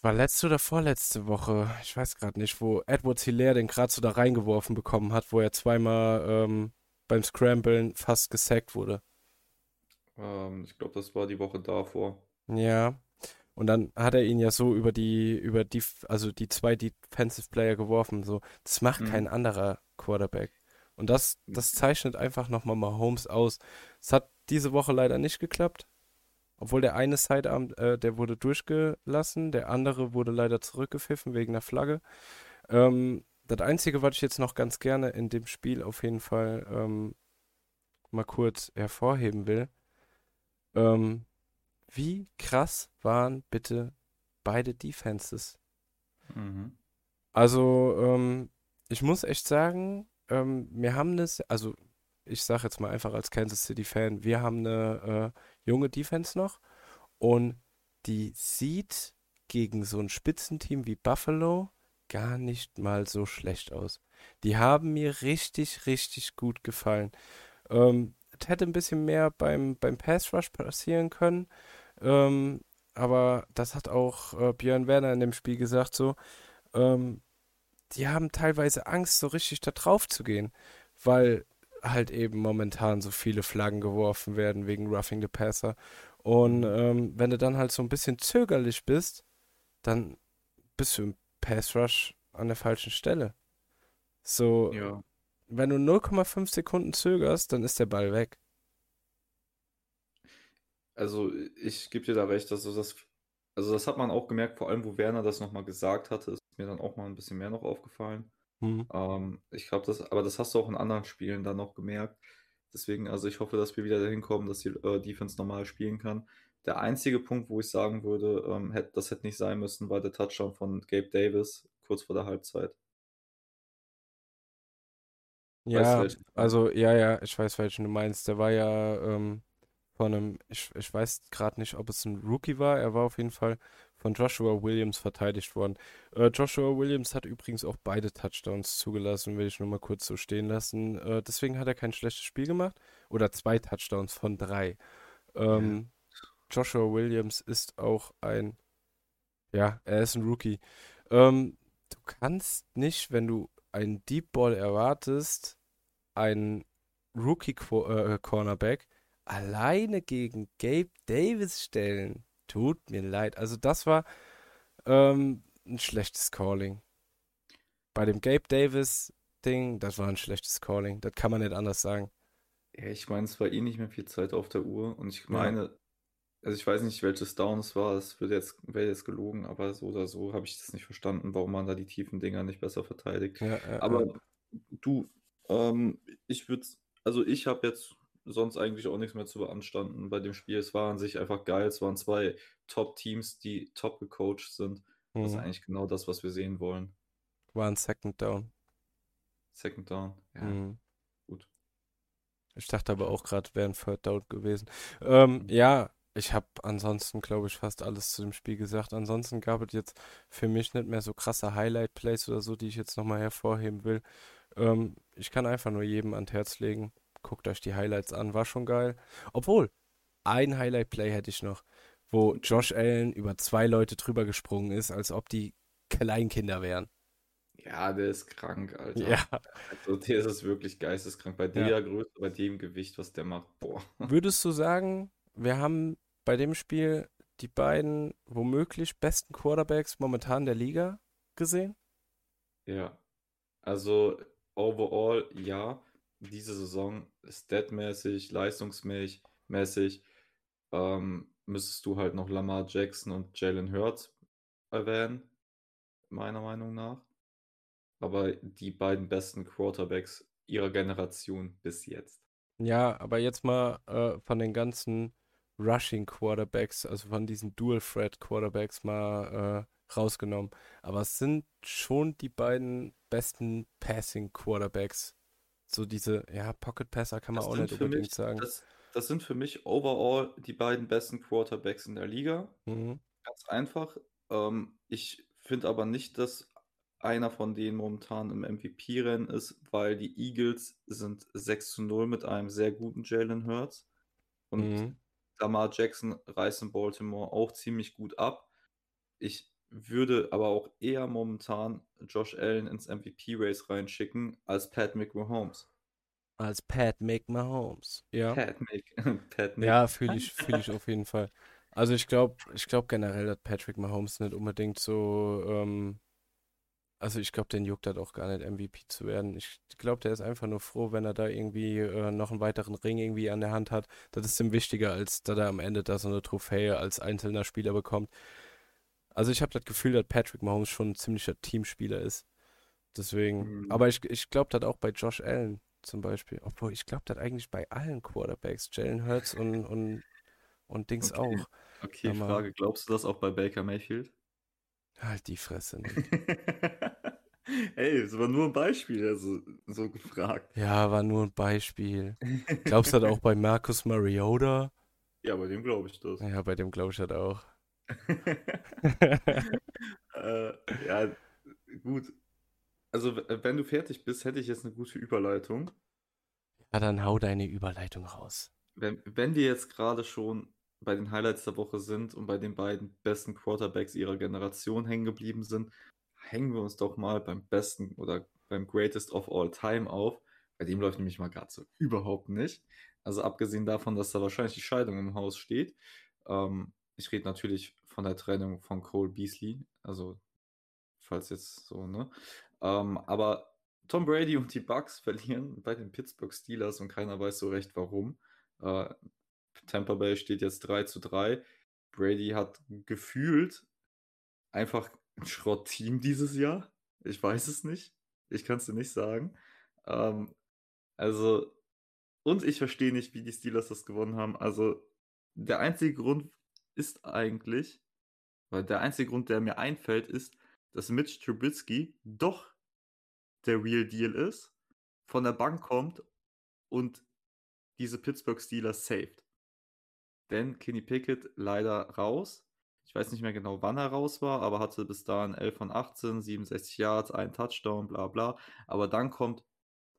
war letzte oder vorletzte Woche, ich weiß gerade nicht, wo Edwards Hilaire den gerade so da reingeworfen bekommen hat, wo er zweimal ähm, beim Scramblen fast gesackt wurde. Ähm, ich glaube, das war die Woche davor. Ja. Und dann hat er ihn ja so über die, über die, also die zwei Defensive Player geworfen. So, das macht Mhm. kein anderer Quarterback. Und das, das zeichnet einfach nochmal Mahomes aus. Es hat diese Woche leider nicht geklappt. Obwohl der eine Sidearm, äh, der wurde durchgelassen, der andere wurde leider zurückgepfiffen wegen der Flagge. Ähm, das Einzige, was ich jetzt noch ganz gerne in dem Spiel auf jeden Fall ähm, mal kurz hervorheben will, ähm, wie krass waren bitte beide Defenses? Mhm. Also, ähm, ich muss echt sagen, ähm, wir haben das, also ich sage jetzt mal einfach als Kansas City-Fan, wir haben eine äh, junge Defense noch und die sieht gegen so ein Spitzenteam wie Buffalo gar nicht mal so schlecht aus. Die haben mir richtig, richtig gut gefallen. Ähm, es hätte ein bisschen mehr beim, beim Pass Rush passieren können, ähm, aber das hat auch äh, Björn Werner in dem Spiel gesagt, so, ähm, die haben teilweise Angst, so richtig da drauf zu gehen, weil halt eben momentan so viele Flaggen geworfen werden wegen Roughing the Passer. Und ähm, wenn du dann halt so ein bisschen zögerlich bist, dann bist du im Pass Rush an der falschen Stelle. So, Ja. wenn du 0,5 Sekunden zögerst, dann ist der Ball weg. Also ich gebe dir da recht, also das, also das hat man auch gemerkt, vor allem wo Werner das nochmal gesagt hatte, ist mir dann auch mal ein bisschen mehr noch aufgefallen. Hm. Ähm, ich glaube, das, aber das hast du auch in anderen Spielen dann noch gemerkt. Deswegen, also ich hoffe, dass wir wieder dahin kommen, dass die äh, Defense normal spielen kann. Der einzige Punkt, wo ich sagen würde, ähm, hätte, das hätte nicht sein müssen, war der Touchdown von Gabe Davis kurz vor der Halbzeit. Weißt du, Ja, meine? also, ja, ja, ich weiß, welchen du meinst. Der war ja ähm, von einem, ich, ich weiß gerade nicht, ob es ein Rookie war. Er war auf jeden Fall von Joshua Williams verteidigt worden. Äh, Joshua Williams hat übrigens auch beide Touchdowns zugelassen, will ich nur mal kurz so stehen lassen. Äh, deswegen hat er kein schlechtes Spiel gemacht. Oder zwei Touchdowns von drei. Ähm, Joshua Williams ist auch ein, ja, er ist ein Rookie. Ähm, du kannst nicht, wenn du einen Deep Ball erwartest, einen Rookie-Cornerback alleine gegen Gabe Davis stellen. Tut mir leid. Also das war ähm, ein schlechtes Calling. Bei dem Gabe Davis-Ding, das war ein schlechtes Calling. Das kann man nicht anders sagen. Ja, ich meine, es war eh nicht mehr viel Zeit auf der Uhr und ich Ja. meine, also ich weiß nicht, welches Down es war, es wird jetzt, wäre jetzt gelogen, aber so oder so habe ich das nicht verstanden, warum man da die tiefen Dinger nicht besser verteidigt. Ja, ja, ja. Aber du, ähm, ich würde, also ich habe jetzt sonst eigentlich auch nichts mehr zu beanstanden bei dem Spiel. Es war an sich einfach geil. Es waren zwei Top-Teams, die top gecoacht sind. Das ist Mhm. eigentlich genau das, was wir sehen wollen. War ein Second Down. Second Down. Ja, Mhm. gut. Ich dachte aber auch gerade, wäre ein Third Down gewesen. Ähm, ja, ich habe ansonsten, glaube ich, fast alles zu dem Spiel gesagt. Ansonsten gab es jetzt für mich nicht mehr so krasse Highlight-Plays oder so, die ich jetzt nochmal hervorheben will. Ähm, ich kann einfach nur jedem ans Herz legen. Guckt euch die Highlights an, war schon geil. Obwohl, ein Highlight-Play hätte ich noch, wo Josh Allen über zwei Leute drüber gesprungen ist, als ob die Kleinkinder wären. Ja, der ist krank, Alter. Ja. Also der ist wirklich geisteskrank. Bei Ja. der Größe, bei dem Gewicht, was der macht, boah. Würdest du sagen, wir haben bei dem Spiel die beiden womöglich besten Quarterbacks momentan der Liga gesehen? Ja. Also overall, ja, diese Saison statmäßig, leistungsmäßig mäßig, ähm, müsstest du halt noch Lamar Jackson und Jalen Hurts erwähnen, meiner Meinung nach. Aber die beiden besten Quarterbacks ihrer Generation bis jetzt. Ja, aber jetzt mal äh, von den ganzen Rushing Quarterbacks, also von diesen Dual Threat Quarterbacks mal äh, rausgenommen. Aber es sind schon die beiden besten Passing Quarterbacks. So diese, ja, Pocket Passer kann man Das auch nicht unbedingt mich, sagen. das, das sind für mich overall die beiden besten Quarterbacks in der Liga. Mhm. Ganz einfach. Ähm, ich finde aber nicht, dass einer von denen momentan im MVP-Rennen ist, weil die Eagles sind 6 zu 0 mit einem sehr guten Jalen Hurts. Und Mhm. Lamar Jackson reißt in Baltimore auch ziemlich gut ab. Ich würde aber auch eher momentan Josh Allen ins MVP-Race reinschicken als Pat McMahomes. Als Pat Mahomes. Ja. Pat Mc, Pat Mc. Ja, fühle ich, fühl ich auf jeden Fall. Also ich glaube, ich glaube generell hat Patrick Mahomes nicht unbedingt so, ähm, also ich glaube, den juckt das auch gar nicht, MVP zu werden. Ich glaube, der ist einfach nur froh, wenn er da irgendwie äh, noch einen weiteren Ring irgendwie an der Hand hat. Das ist ihm wichtiger, als dass er am Ende da so eine Trophäe als einzelner Spieler bekommt. Also ich habe das Gefühl, dass Patrick Mahomes schon ein ziemlicher Teamspieler ist. Deswegen, Mhm. aber ich, ich glaube das auch bei Josh Allen zum Beispiel. Obwohl, ich glaube das eigentlich bei allen Quarterbacks, Jalen Hurts und, und, und Dings Okay. auch. Okay, Aber- Frage. Glaubst du das auch bei Baker Mayfield? Halt die Fresse. Ey, es war nur ein Beispiel, also so gefragt. Ja, war nur ein Beispiel. Glaubst du das auch bei Marcus Mariota? Ja, bei dem glaube ich das. Ja, bei dem glaube ich das auch. äh, ja, gut. Also, w- wenn du fertig bist, hätte ich jetzt eine gute Überleitung. Ja, dann hau deine Überleitung raus. Wenn, wenn wir jetzt gerade schon bei den Highlights der Woche sind und bei den beiden besten Quarterbacks ihrer Generation hängen geblieben sind, hängen wir uns doch mal beim besten oder beim Greatest of All Time auf. Bei dem läuft nämlich mal gerade so überhaupt nicht. Also abgesehen davon, dass da wahrscheinlich die Scheidung im Haus steht. Ähm, ich rede natürlich von der Trennung von Cole Beasley. Also, falls jetzt so, ne? Ähm, aber Tom Brady und die Bucks verlieren bei den Pittsburgh Steelers und keiner weiß so recht warum. Äh, Tampa Bay steht jetzt 3 zu 3. Brady hat gefühlt einfach ein Schrottteam dieses Jahr. Ich weiß es nicht. Ich kann es dir nicht sagen. Ähm, also, und ich verstehe nicht, wie die Steelers das gewonnen haben. Also, der einzige Grund ist eigentlich, weil der einzige Grund, der mir einfällt, ist, dass Mitch Trubisky doch der Real Deal ist, von der Bank kommt und diese Pittsburgh Steelers saved. Denn Kenny Pickett leider raus. Ich weiß nicht mehr genau, wann er raus war, aber hatte bis dahin 11 von 18, 67 Yards, ein Touchdown, bla bla. Aber dann kommt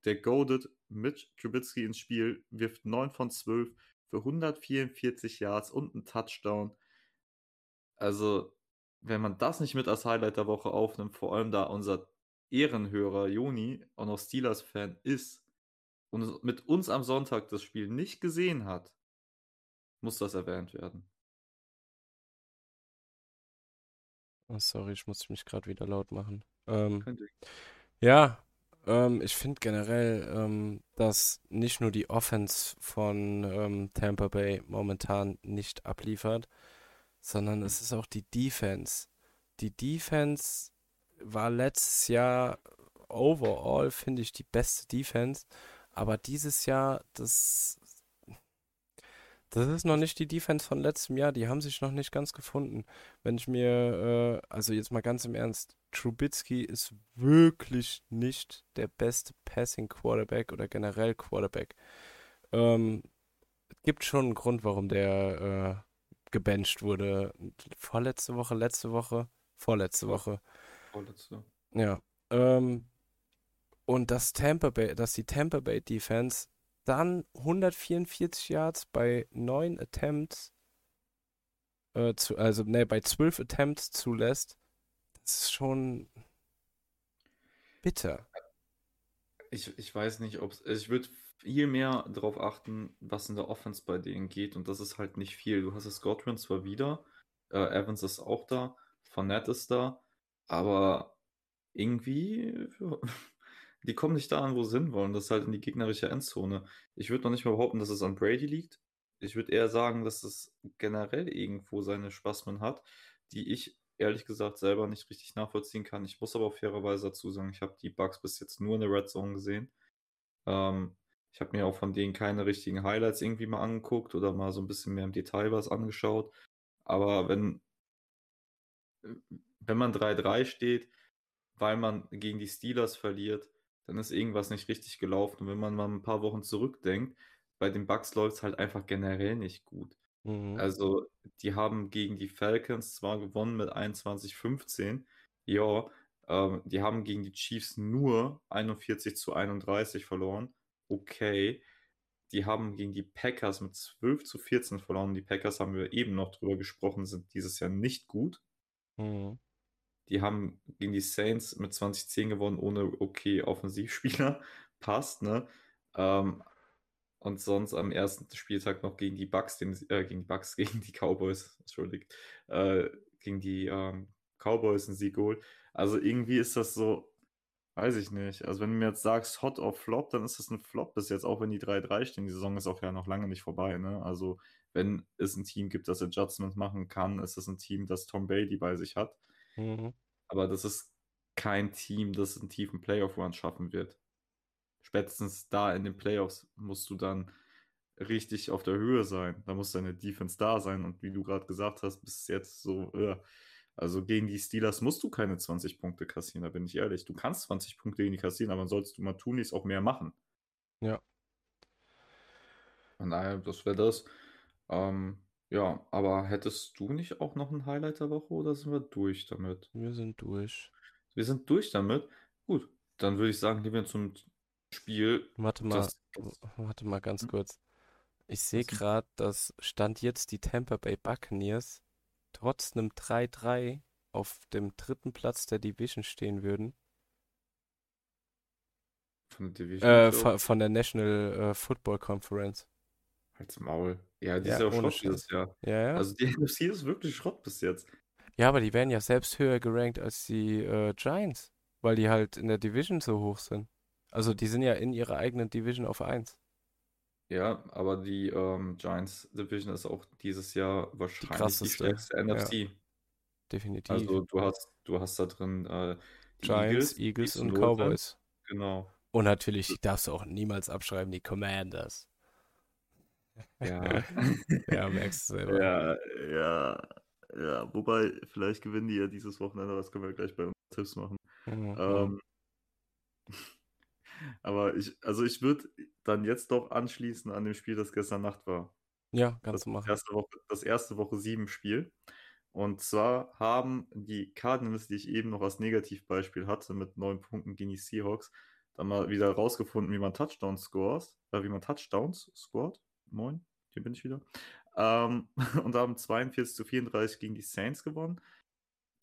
der Goaded Mitch Trubisky ins Spiel, wirft 9 von 12 für 144 Yards und einen Touchdown. Also, wenn man das nicht mit als Highlight der Woche aufnimmt, vor allem da unser Ehrenhörer Joni auch noch Steelers-Fan ist und mit uns am Sonntag das Spiel nicht gesehen hat, muss das erwähnt werden. Oh, sorry, ich musste mich gerade wieder laut machen. Ähm, ja, ähm, ich finde generell, ähm, dass nicht nur die Offense von ähm, Tampa Bay momentan nicht abliefert, sondern es ist auch die Defense. Die Defense war letztes Jahr overall, finde ich, die beste Defense, aber dieses Jahr, das, das ist noch nicht die Defense von letztem Jahr, die haben sich noch nicht ganz gefunden. Wenn ich mir, äh, also jetzt mal ganz im Ernst, Trubisky ist wirklich nicht der beste Passing Quarterback oder generell Quarterback. Ähm, es gibt schon einen Grund, warum der äh, gebencht wurde. Vorletzte Woche, letzte Woche, vorletzte. Woche. Vorletzte. Ja. Ähm, und dass Tampa Bay, dass die Tampa Bay Defense dann 144 Yards bei 9 Attempts, äh, zu, also ne, bei 12 Attempts zulässt, das ist schon bitter. Ich, ich weiß nicht, ob es. Ich würde viel mehr darauf achten, was in der Offense bei denen geht. Und das ist halt nicht viel. Du hast es Godwin zwar wieder, äh, Evans ist auch da, Fournette ist da, aber irgendwie die kommen nicht da an, wo sie hinwollen. Das ist halt in die gegnerische Endzone. Ich würde noch nicht mal behaupten, dass es an Brady liegt. Ich würde eher sagen, dass es generell irgendwo seine Spasmen hat, die ich ehrlich gesagt selber nicht richtig nachvollziehen kann. Ich muss aber fairerweise dazu sagen, ich habe die Bugs bis jetzt nur in der Red Zone gesehen. Ähm, ich habe mir auch von denen keine richtigen Highlights irgendwie mal angeguckt oder mal so ein bisschen mehr im Detail was angeschaut. Aber wenn, wenn man 3-3 steht, weil man gegen die Steelers verliert, dann ist irgendwas nicht richtig gelaufen. Und wenn man mal ein paar Wochen zurückdenkt, bei den Bucks läuft es halt einfach generell nicht gut. Mhm. Also, die haben gegen die Falcons zwar gewonnen mit 21-15, ja, ähm, die haben gegen die Chiefs nur 41 zu 31 verloren. Okay. Die haben gegen die Packers mit 12 zu 14 verloren. Die Packers haben wir eben noch drüber gesprochen, sind dieses Jahr nicht gut. Mhm. Die haben gegen die Saints mit 2010 gewonnen, ohne okay Offensivspieler. Passt, ne? Ähm, und sonst am ersten Spieltag noch gegen die Bucks, den, äh, gegen die Bucks, gegen die Cowboys, entschuldigt, äh, gegen die ähm, Cowboys ein Sieg geholt. Also irgendwie ist das so, weiß ich nicht. Also wenn du mir jetzt sagst Hot or Flop, dann ist das ein Flop bis jetzt, auch wenn die 3-3 stehen. Die Saison ist auch ja noch lange nicht vorbei, ne? Also wenn es ein Team gibt, das Adjustments machen kann, ist es ein Team, das Tom Brady bei sich hat. Mhm. Aber das ist kein Team, das einen tiefen Playoff-Run schaffen wird. Spätestens da in den Playoffs musst du dann richtig auf der Höhe sein. Da muss deine Defense da sein. Und wie du gerade gesagt hast, bis jetzt so, äh, also gegen die Steelers musst du keine 20 Punkte kassieren, da bin ich ehrlich. Du kannst 20 Punkte gegen die kassieren, aber dann sollst du mal tunlichst auch mehr machen. Ja. Von daher, das wäre das. Ähm, ja, aber hättest du nicht auch noch ein Highlight der Woche oder sind wir durch damit? Wir sind durch. Wir sind durch damit. Gut, dann würde ich sagen, gehen wir zum Spiel. Warte mal, das- warte mal ganz Hm? kurz. Ich sehe gerade, dass Stand jetzt die Tampa Bay Buccaneers trotz einem 3-3 auf dem dritten Platz der Division stehen würden. Von der Division. Äh, von, von der National äh, Football Conference. Halt's Maul. Ja, die Ja, ist ja auch Schrott dieses. Jahr. Ja, ja. Also die NFC ist wirklich Schrott bis jetzt. Ja, aber die werden ja selbst höher gerankt als die äh, Giants, weil die halt in der Division so hoch sind. Also die sind ja in ihrer eigenen Division auf 1. Ja, aber die ähm, Giants Division ist auch dieses Jahr wahrscheinlich die, krasseste, stärkste NFC. Definitiv. Also du hast, du hast da drin äh, die Giants, Eagles, Eagles und. Cowboys. Genau. Und natürlich die darfst du auch niemals abschreiben, die Commanders. Ja. Ja, merkst du selber. ja, ja, ja. Wobei, vielleicht gewinnen die ja dieses Wochenende, das können wir gleich bei uns Tipps machen. Mhm. Ähm, aber ich, also ich würde dann jetzt doch anschließen an dem Spiel, das gestern Nacht war. Ja, Das, kannst du machen. erste Woche, das erste Woche sieben Spiel. Und zwar haben die Cardinals, die ich eben noch als Negativbeispiel hatte, mit neun Punkten gegen die Seahawks, dann mal wieder rausgefunden, wie man Touchdowns scores, äh, wie man Touchdowns scored. Moin, hier bin ich wieder. Ähm, und haben 42 zu 34 gegen die Saints gewonnen.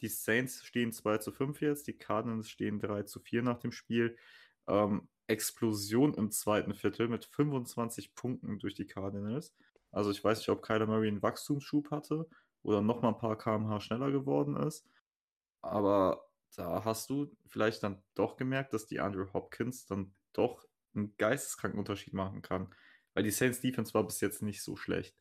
Die Saints stehen 2 zu 5 jetzt, die Cardinals stehen 3 zu 4 nach dem Spiel. Ähm, Explosion im zweiten Viertel mit 25 Punkten durch die Cardinals. Also ich weiß nicht, ob Kyler Murray einen Wachstumsschub hatte oder noch mal ein paar km/h schneller geworden ist. Aber da hast du vielleicht dann doch gemerkt, dass die Andrew Hopkins dann doch einen geisteskranken Unterschied machen kann. Weil die Saints Defense war bis jetzt nicht so schlecht.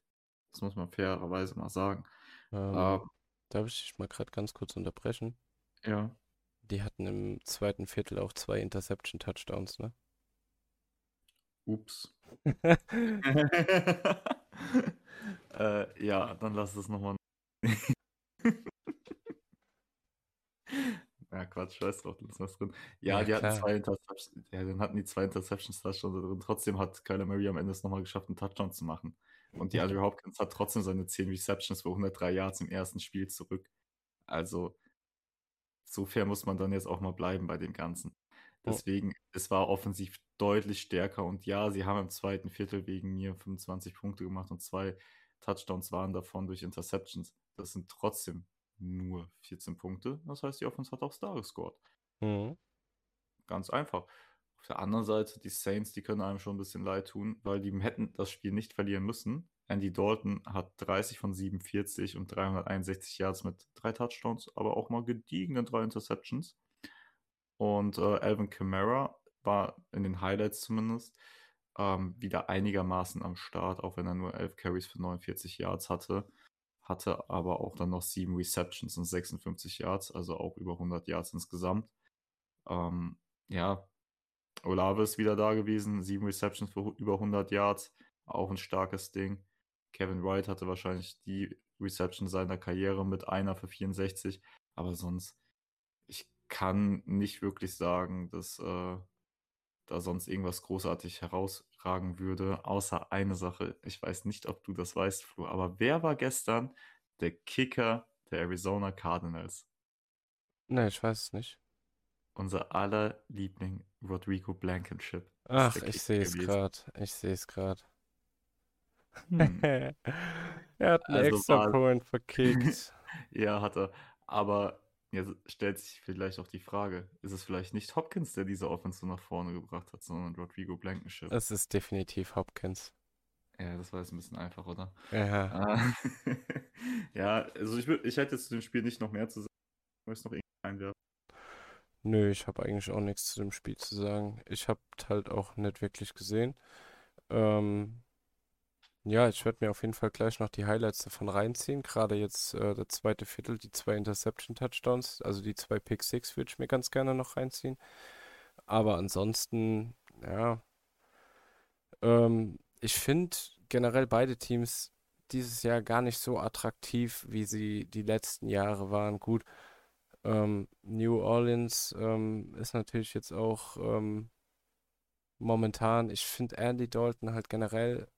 Das muss man fairerweise mal sagen. Ähm, Ähm, darf ich dich mal gerade ganz kurz unterbrechen? ja. Die hatten im zweiten Viertel auch zwei Interception-Touchdowns, ne? Ups. äh, ja, dann lass es nochmal. ja, Quatsch, scheiß drauf, lass was drin. Ja, Ja, die hatten zwei Interceptions. Ja, dann hatten die zwei Interceptions da schon drin. Trotzdem hat Kyler Murray am Ende es nochmal geschafft, einen Touchdown zu machen. Und die Andrew Hopkins hat trotzdem seine 10 Receptions für 103 Yards im ersten Spiel zurück. Also, so fair muss man dann jetzt auch mal bleiben bei dem Ganzen. Oh. Deswegen, es war offensiv deutlich stärker. Und ja, sie haben im zweiten Viertel wegen mir 25 Punkte gemacht und zwei Touchdowns waren davon durch Interceptions. Das sind trotzdem nur 14 Punkte. Das heißt, die Offense hat auch Star gescored. Mhm. Ganz einfach. Auf der anderen Seite, die Saints, die können einem schon ein bisschen leid tun, weil die hätten das Spiel nicht verlieren müssen. Andy Dalton hat 30 von 47 und 361 Yards mit drei Touchdowns, aber auch mal gediegene drei Interceptions. Und äh, Alvin Kamara war in den Highlights zumindest ähm, wieder einigermaßen am Start, auch wenn er nur 11 Carries für 49 Yards hatte. Hatte aber auch dann noch 7 Receptions und 56 Yards, also auch über 100 Yards insgesamt. Ähm, ja, Olave ist wieder da gewesen, 7 Receptions für über 100 Yards, auch ein starkes Ding. Kevin Wright hatte wahrscheinlich die Reception seiner Karriere mit einer für 64, aber sonst, ich kann nicht wirklich sagen, dass äh, da sonst irgendwas großartig herausragen würde, außer eine Sache. Ich weiß nicht, ob du das weißt, Flo, aber wer war gestern der Kicker der Arizona Cardinals? Ne, ich weiß es nicht. Unser aller Liebling Rodrigo Blankenship. Ach, ich sehe es gerade. Ich sehe es gerade. Hm. er hat einen Also extra war- Point verkickt. Ja, hat er. Aber jetzt stellt sich vielleicht auch die Frage, ist es vielleicht nicht Hopkins, der diese Offense nach vorne gebracht hat, sondern Rodrigo Blankenship? Es ist definitiv Hopkins. Ja, das war jetzt ein bisschen einfach, oder? Ja. Ah, ja, also ich, ich hätte jetzt zu dem Spiel nicht noch mehr zu sagen. Ich möchte noch irgendwie einwerfen. Nö, ich habe eigentlich auch nichts zu dem Spiel zu sagen. Ich habe halt auch nicht wirklich gesehen. Ähm, ja, ich werde mir auf jeden Fall gleich noch die Highlights davon reinziehen. Gerade jetzt äh, der zweite Viertel, die zwei Interception-Touchdowns, also die zwei Pick Six würde ich mir ganz gerne noch reinziehen. Aber ansonsten, ja, ähm, ich finde generell beide Teams dieses Jahr gar nicht so attraktiv, wie sie die letzten Jahre waren. Gut, ähm, New Orleans ähm, ist natürlich jetzt auch ähm, momentan, ich finde Andy Dalton halt generell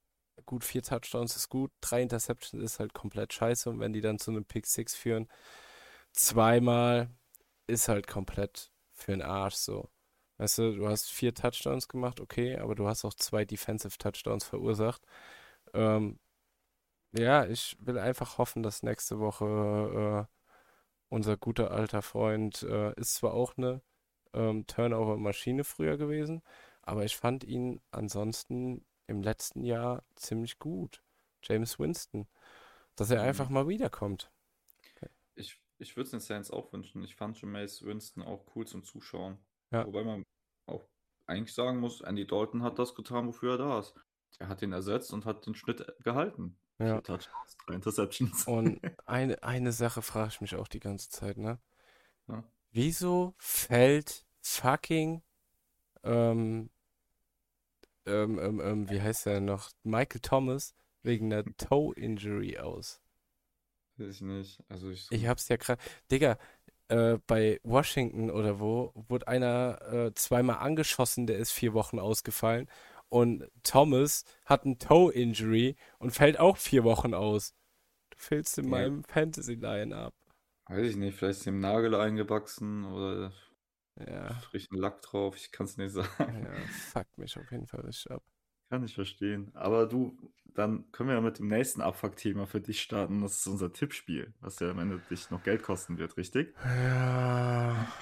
gut, vier Touchdowns ist gut, drei Interceptions ist halt komplett scheiße und wenn die dann zu einem Pick Six führen, zweimal ist halt komplett für den Arsch so. Weißt du, du hast vier Touchdowns gemacht, okay, aber du hast auch zwei Defensive Touchdowns verursacht. Ähm, ja, ich will einfach hoffen, dass nächste Woche äh, unser guter alter Freund äh, ist zwar auch eine ähm, Turnover-Maschine früher gewesen, aber ich fand ihn ansonsten im letzten Jahr ziemlich gut. James Winston. Dass er Mhm. einfach mal wiederkommt. Ich, ich würde es den Saints auch wünschen. Ich fand Jameis Winston auch cool zum Zuschauen. Ja. Wobei man auch eigentlich sagen muss, Andy Dalton hat das getan, wofür er da ist. Er hat ihn ersetzt und hat den Schnitt gehalten. Ja. Touchdowns, drei Interceptions. Und eine, eine Sache frage ich mich auch die ganze Zeit, ne? Ja. Wieso fällt fucking ähm, ähm, ähm, ähm, wie heißt er noch? Michael Thomas wegen einer Toe-Injury aus? Weiß ich nicht. Also ich, Ich hab's ja gerade. Digga, äh, bei Washington oder wo wurde einer äh, zweimal angeschossen, der ist vier Wochen ausgefallen. Und Thomas hat ein Toe-Injury und fällt auch vier Wochen aus. Du fehlst in Ja. meinem Fantasy-Line ab. weiß ich nicht, vielleicht ist ihm Nagel eingewachsen oder Ja, frischen Lack drauf. Ich kann es nicht sagen. ja, fuckt mich auf jeden Fall richtig ab. Kann ich verstehen. Aber du, dann können wir ja mit dem nächsten Abfuck-Thema für dich starten. Das ist unser Tippspiel, was ja am Ende dich noch Geld kosten wird, richtig? Ja.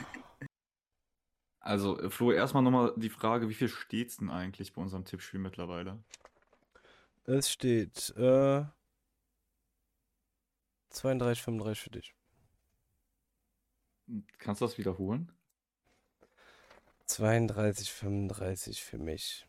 Also, äh, Flo, erstmal nochmal die Frage, wie viel steht's denn eigentlich bei unserem Tippspiel mittlerweile? Es steht äh, 32, 35 für dich. Kannst du das wiederholen? 32, 35 für mich.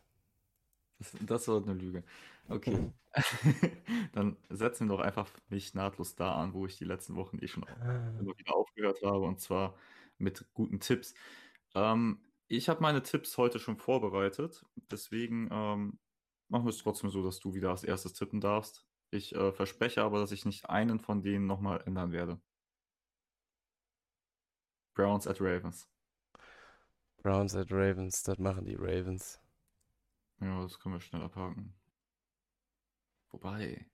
Das, das war eine Lüge. Okay. Dann setzen wir doch einfach mich nahtlos da an, wo ich die letzten Wochen eh schon immer wieder aufgehört habe, und zwar mit guten Tipps. Ähm, ich habe meine Tipps heute schon vorbereitet, deswegen ähm, machen wir es trotzdem so, dass du wieder als erstes tippen darfst. Ich äh, verspreche aber, dass ich nicht einen von denen nochmal ändern werde. Browns at Ravens. Browns at Ravens, das machen die Ravens. Ja, das können wir schnell abhaken. Wobei.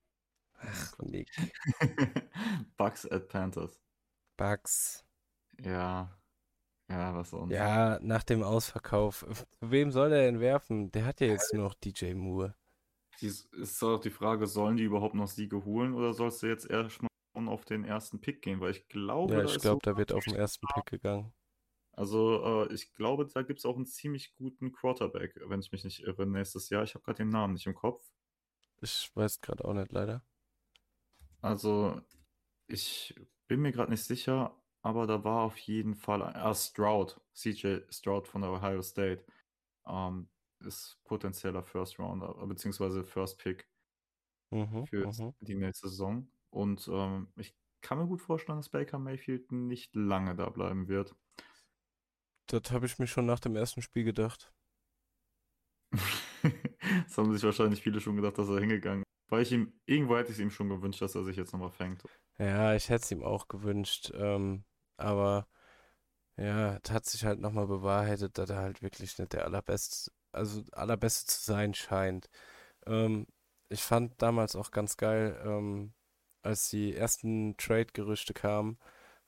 Ach, Nick. Bucks at Panthers. Bucks. Ja. Ja, was sonst? Ja, nach dem Ausverkauf. Zu wem soll er denn werfen? Der hat ja jetzt nur noch DJ Moore. Dies ist auch die Frage, sollen die überhaupt noch Siege holen oder sollst du jetzt erstmal auf den ersten Pick gehen? Weil ich glaube, Ja, ich glaube, da wird auf den ersten Pick gegangen. Also äh, ich glaube, da gibt es auch einen ziemlich guten Quarterback, wenn ich mich nicht irre, nächstes Jahr. Ich habe gerade den Namen nicht im Kopf. Ich weiß gerade auch nicht, leider. Also ich bin mir gerade nicht sicher, aber da war auf jeden Fall ein, ah, Stroud, CJ Stroud von der Ohio State. ähm, ist potenzieller First Rounder, beziehungsweise First Pick Mhm, für mhm. die nächste Saison. Und ähm, ich kann mir gut vorstellen, dass Baker Mayfield nicht lange da bleiben wird. Das habe ich mir schon nach dem ersten Spiel gedacht. das haben sich wahrscheinlich viele schon gedacht, dass er hingegangen ist. Weil ich ihm, irgendwo hätte ich es ihm schon gewünscht, dass er sich jetzt nochmal fängt. Ja, ich hätte es ihm auch gewünscht. Ähm, aber ja, es hat sich halt nochmal bewahrheitet, dass er halt wirklich nicht der allerbeste, also allerbeste zu sein scheint. Ähm, ich fand damals auch ganz geil, ähm, als die ersten Trade-Gerüchte kamen,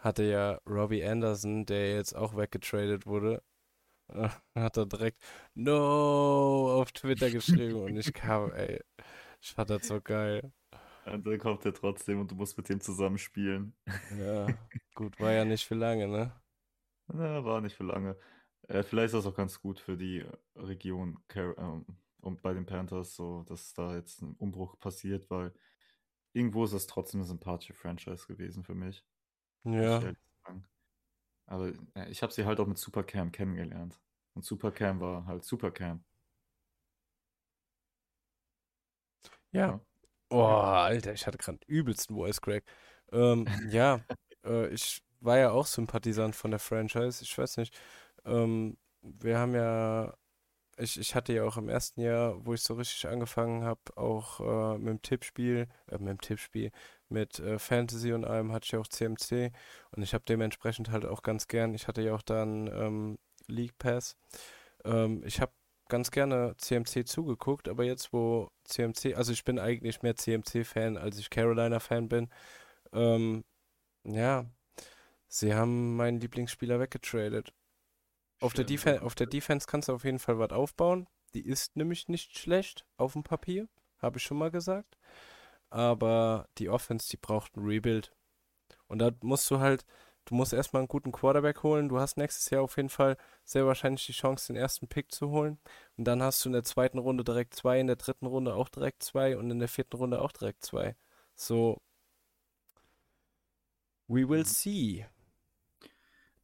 hatte ja Robbie Anderson, der jetzt auch weggetradet wurde, hat er direkt No auf Twitter geschrieben und ich kam, ey, ich fand das so geil. Und dann kommt er trotzdem und du musst mit ihm zusammen spielen. Ja, gut, war ja nicht für lange, ne? Na, war nicht für lange. Äh, vielleicht ist das auch ganz gut für die Region Car ähm, und bei den Panthers, so dass da jetzt ein Umbruch passiert, weil irgendwo ist es trotzdem eine sympathische Franchise gewesen für mich. Ja. Aber ja, ich habe sie halt auch mit Supercam kennengelernt. Und Supercam war halt Supercam. ja. Ja. Oh, Alter, ich hatte gerade übelsten Voice Crack. Ähm, ja, äh, ich war ja auch Sympathisant von der Franchise. Ich weiß nicht. Ähm, wir haben ja, ich, ich hatte ja auch im ersten Jahr, wo ich so richtig angefangen habe, auch äh, mit dem Tippspiel, äh, mit dem Tippspiel, mit äh, Fantasy und allem hatte ich ja auch CMC und ich habe dementsprechend halt auch ganz gern, ich hatte ja auch dann ähm, League Pass. Ähm, ich habe ganz gerne CMC zugeguckt, aber jetzt, wo CMC, also ich bin eigentlich mehr CMC-Fan, als ich Carolina-Fan bin, ähm, ja, sie haben meinen Lieblingsspieler weggetradet. Auf der. Defen auf der Defense kannst du auf jeden Fall was aufbauen. Die ist nämlich nicht schlecht auf dem Papier, habe ich schon mal gesagt. Aber die Offense, die braucht ein Rebuild. Und da musst du halt, du musst erstmal einen guten Quarterback holen. Du hast nächstes Jahr auf jeden Fall sehr wahrscheinlich die Chance, den ersten Pick zu holen. Und dann hast du in der zweiten Runde direkt zwei, in der dritten Runde auch direkt zwei und in der vierten Runde auch direkt zwei. So, we will Mhm. see.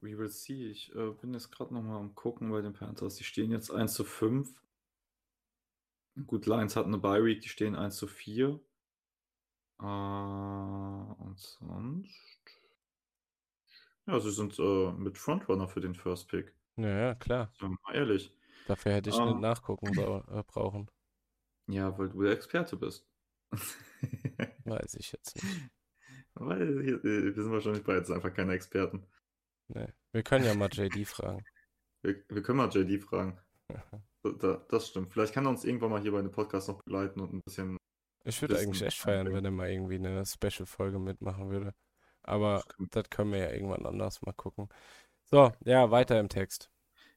We will see. Ich äh, bin jetzt gerade nochmal am gucken bei den Panthers. Die stehen jetzt 1 zu 5. Gut, Lions hatten eine Bye Week, die stehen 1 zu 4. Äh, und sonst. Ja, sie sind äh, mit Frontrunner für den First Pick. Ja, ja, klar. Wir mal ehrlich. Dafür hätte ich nicht Ähm, nachgucken brau- äh, brauchen. ja, weil du der Experte bist. Weiß ich jetzt nicht. weil äh, wir sind wahrscheinlich beide einfach keine Experten. Nee. Wir können ja mal JD fragen. Wir, wir können mal JD fragen. Da, da, das stimmt. Vielleicht kann er uns irgendwann mal hier bei dem Podcast noch begleiten und ein bisschen. Ich würde eigentlich echt feiern, wenn er mal irgendwie eine Special-Folge mitmachen würde. Aber Stimmt. das können wir ja irgendwann anders mal gucken. So, ja, weiter im Text.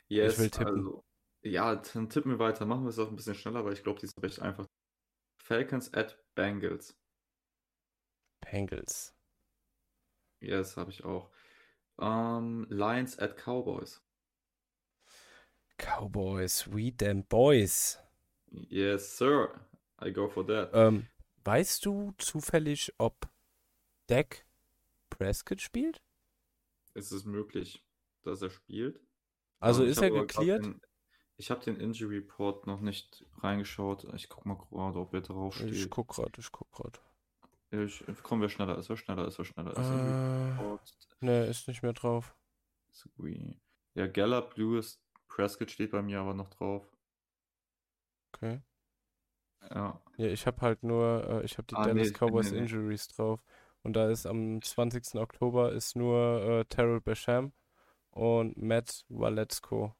Yes, will tippen. also. Ja, dann tippen wir weiter. Machen wir es auch ein bisschen schneller, weil ich glaube, die ist recht einfach. Falcons at Bengals. Bengals. Yes, habe ich auch. Ähm, Lions at Cowboys. Cowboys, we them boys. Yes, sir. I go for that. Ähm, weißt du zufällig, ob Dak Prescott spielt? Ist es möglich, dass er spielt? Also Ähm, ich ist er geklärt? Den, ich habe den Injury Report noch nicht reingeschaut. Ich guck mal gerade, ob er drauf Ich steht. guck grad, ich guck grad. Ich, kommen wir schneller, ist er schneller, ist er schneller, ist er Äh, ne, ist nicht mehr drauf. Ja, Gallup, Lewis, Prescott steht bei mir aber noch drauf. Okay. Ja. Ja, ich habe halt nur, äh, ich habe die Ah, Dallas nee, Cowboys nee, nee. Injuries drauf. Und da ist am 20. Oktober ist nur äh, Terrell Basham und Matt Waletsko.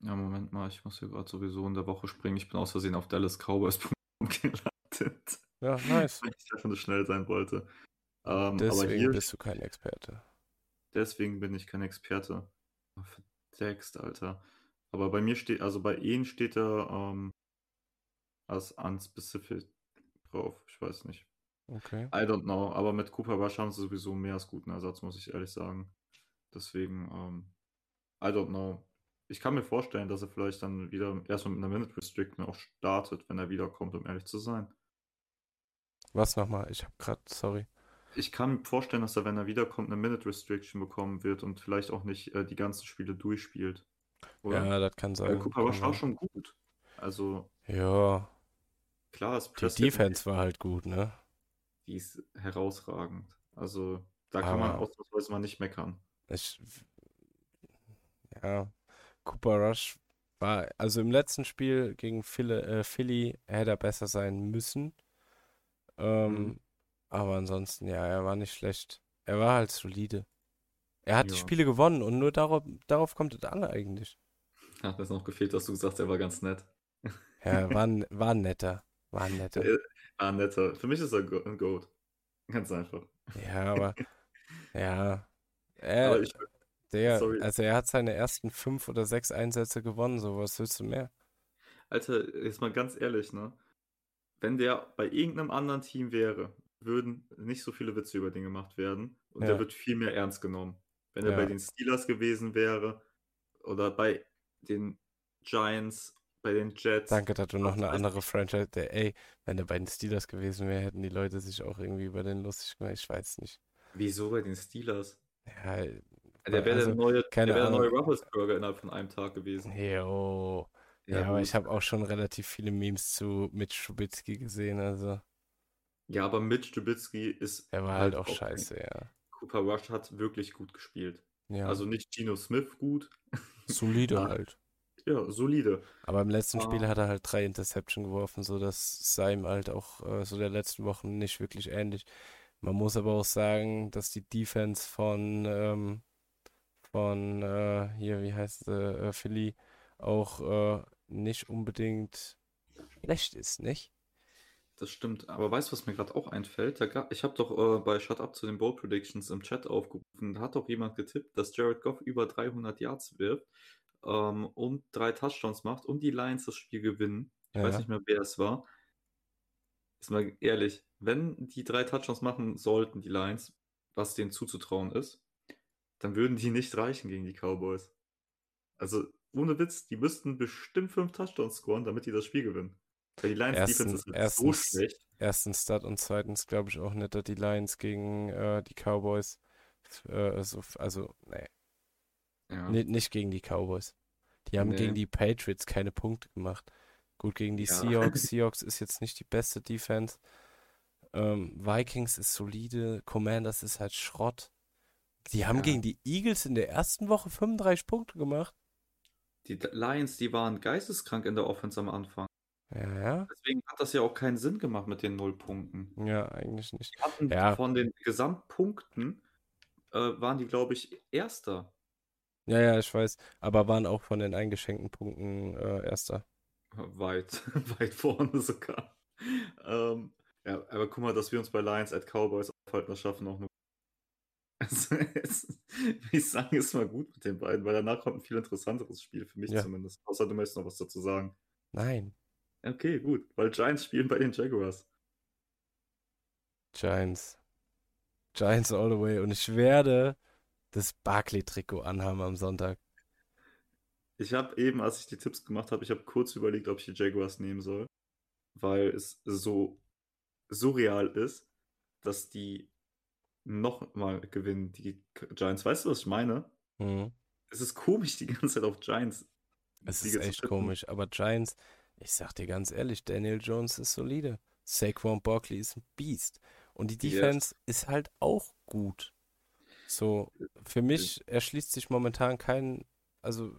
Ja, Moment mal, ich muss hier gerade sowieso in der Woche springen. Ich bin aus Versehen auf Dallas Cowboys gelandet. Ja, nice. Weil ich einfach nur schnell sein wollte. Ähm, aber Deswegen hier, bist du kein Experte. deswegen bin ich kein Experte. Oh, Verdext, Alter. Aber bei mir steht, also bei ihnen steht da ähm, als unspecific drauf. Ich weiß nicht. Okay. I don't know. Aber mit Cooper Rush haben sie sowieso mehr als guten Ersatz, muss ich ehrlich sagen. Deswegen, ähm, I don't know. Ich kann mir vorstellen, dass er vielleicht dann wieder erstmal mit einer Minute Restriction auch startet, wenn er wiederkommt, um ehrlich zu sein. Was nochmal? Ich habe gerade, sorry. Ich kann mir vorstellen, dass er, wenn er wiederkommt, eine Minute Restriction bekommen wird und vielleicht auch nicht äh, die ganzen Spiele durchspielt. oder? Ja, das kann sein. Cooper Rush war schon gut. Also Ja, klar, das die Defense war halt gut, ne? die ist herausragend. Also da kann man Aber- ausnahmsweise mal nicht meckern. Ich, ja, Cooper Rush war, also im letzten Spiel gegen Philly, äh, Philly hätte er besser sein müssen. Ähm, Mhm. aber ansonsten, ja, er war nicht schlecht. Er war halt solide. Er hat die Ja. Spiele gewonnen und nur darauf, darauf kommt es an eigentlich. Hat es noch gefehlt, dass du gesagt hast, er war ganz nett. Ja, war, war netter. War netter. Ah, netter. Für mich ist er ein Goat. Ganz einfach. Ja, aber, ja. Er, Aber ich, der, sorry. also er hat seine ersten fünf oder sechs Einsätze gewonnen, so was willst du mehr? Alter, jetzt mal ganz ehrlich, ne? Wenn der bei irgendeinem anderen Team wäre, würden nicht so viele Witze über den gemacht werden und Ja. der wird viel mehr ernst genommen. Wenn er bei Ja. den Steelers gewesen wäre oder bei den Giants, bei den Jets. Danke, dass du noch Was eine andere Franchise, der, ey, wenn er bei den Steelers gewesen wäre, hätten die Leute sich auch irgendwie über den lustig gemacht. Ich weiß nicht. Wieso bei den Steelers? Ja, Der wäre also, der neue, der wär der neue. Rufflesburger innerhalb von einem Tag gewesen. jo. Ja, aber ich habe auch schon relativ viele Memes zu Mitch Trubisky gesehen, also Ja, aber Mitch Trubisky ist er war halt auch kein- scheiße, ja. Cooper Rush hat wirklich gut gespielt. Ja, Also nicht Geno Smith gut. solide ja. halt. Ja, solide. Aber im letzten Spiel Ah. hat er halt drei Interception geworfen, so dass sei ihm halt auch äh, so der letzten Wochen nicht wirklich ähnlich. Man muss aber auch sagen, dass die Defense von ähm, von äh, hier, wie heißt äh, Philly auch äh, nicht unbedingt schlecht ist, nicht? Das stimmt. Aber weißt du, was mir gerade auch einfällt? Da ga- ich habe doch äh, bei Shut Up zu den Bold Predictions im Chat aufgerufen. Da hat doch jemand getippt, dass Jared Goff über 300 Yards wirft ähm, und drei Touchdowns macht und die Lions das Spiel gewinnen. Ich weiß Ja. nicht mehr, wer es war. Ist mal ehrlich, wenn die drei Touchdowns machen sollten, die Lions, was denen zuzutrauen ist, dann würden die nicht reichen gegen die Cowboys. Also, ohne Witz, die müssten bestimmt fünf Touchdowns scoren, damit die das Spiel gewinnen. Weil die Lions Erstens- Defense ist halt so erstens- schlecht. Erstens das und zweitens glaube ich auch nicht, dass die Lions gegen äh, die Cowboys äh, so, also, nee, Ja. Nicht, nicht gegen die Cowboys. Die haben Nee. gegen die Patriots keine Punkte gemacht. Gut, gegen die Ja. Seahawks. Seahawks ist jetzt nicht die beste Defense. Ähm, Vikings ist solide. Commanders ist halt Schrott. Die haben Ja. gegen die Eagles in der ersten Woche 35 Punkte gemacht. Die Lions, die waren geisteskrank in der Offense am Anfang. Ja, ja. Deswegen hat das ja auch keinen Sinn gemacht mit den Nullpunkten. Ja, eigentlich nicht. Die hatten Ja. von den Gesamtpunkten äh, waren die, glaube ich, Erster. Ja, ja, ich weiß. Aber waren auch von den eingeschenkten Punkten äh, Erster. Weit, weit vorne sogar. Ähm, ja, aber guck mal, dass wir uns bei Lions at Cowboys aufhalten, das schaffen auch nur. Also, es, ich sage es mal gut mit den beiden, weil danach kommt ein viel interessanteres Spiel, für mich Ja. zumindest. Außer du möchtest noch was dazu sagen. Nein. Okay, gut, weil Giants spielen bei den Jaguars. Giants. Giants all the way. Und ich werde das Barkley-Trikot anhaben am Sonntag. Ich habe eben, als ich die Tipps gemacht habe, ich habe kurz überlegt, ob ich die Jaguars nehmen soll, weil es so surreal ist, dass die nochmal gewinnen, die Giants. Weißt du, was ich meine? Mhm. Es ist komisch, die ganze Zeit auf Giants. Es ist echt tippen. komisch, aber Giants, ich sag dir ganz ehrlich, Daniel Jones ist solide. Saquon Barkley ist ein Biest. Und die Yes. Defense ist halt auch gut. So, für mich erschließt sich momentan kein, also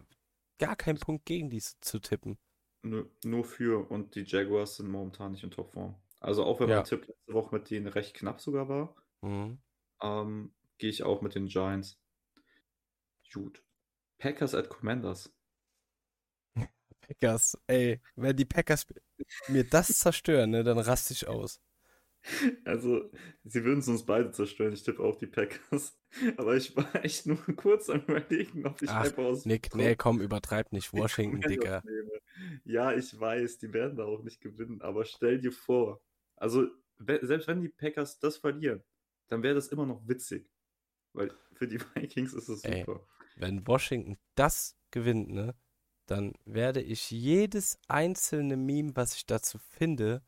gar kein Punkt gegen die zu tippen. Nur, nur für und die Jaguars sind momentan nicht in Topform. Also auch wenn Ja. mein Tipp letzte Woche mit denen recht knapp sogar war, Mhm. Ähm, gehe ich auch mit den Giants. Gut. Packers at Commanders. Packers, ey, wenn die Packers mir das zerstören, ne, dann raste ich aus. Also, sie würden es uns beide zerstören. Ich tippe auch die Packers. Aber ich war echt nur kurz am überlegen, ob ich Ach, einfach aus Nick, nee, komm, übertreib nicht. Washington, Digga. Ja, ich weiß, die werden da auch nicht gewinnen. Aber stell dir vor, also selbst wenn die Packers das verlieren, dann wäre das immer noch witzig. Weil für die Vikings ist es Ey. super. Wenn Washington das gewinnt, ne, dann werde ich jedes einzelne Meme, was ich dazu finde,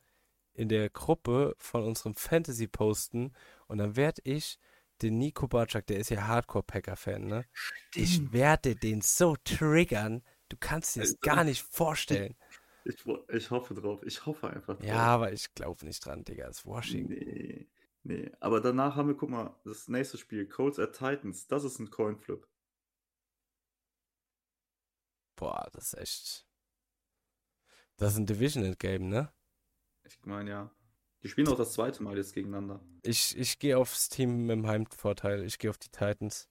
in der Gruppe von unserem Fantasy posten und dann werde ich den Nico Barczak, der ist ja Hardcore-Packer-Fan, ne? Ich werde den so triggern, Du kannst dir das Also- gar nicht vorstellen. Ich, ich hoffe drauf. Ich hoffe einfach drauf. Ja, aber ich glaube nicht dran, Digga. Das ist Washington. Nee, nee. Aber danach haben wir, guck mal, das nächste Spiel, Colts at Titans. Das ist ein Coinflip. Boah, das ist echt. Das ist ein Divisional Game, ne? Ich meine, ja. Die spielen auch das zweite Mal jetzt gegeneinander. Ich, ich gehe aufs Team mit dem Heimvorteil. Ich gehe auf die Titans.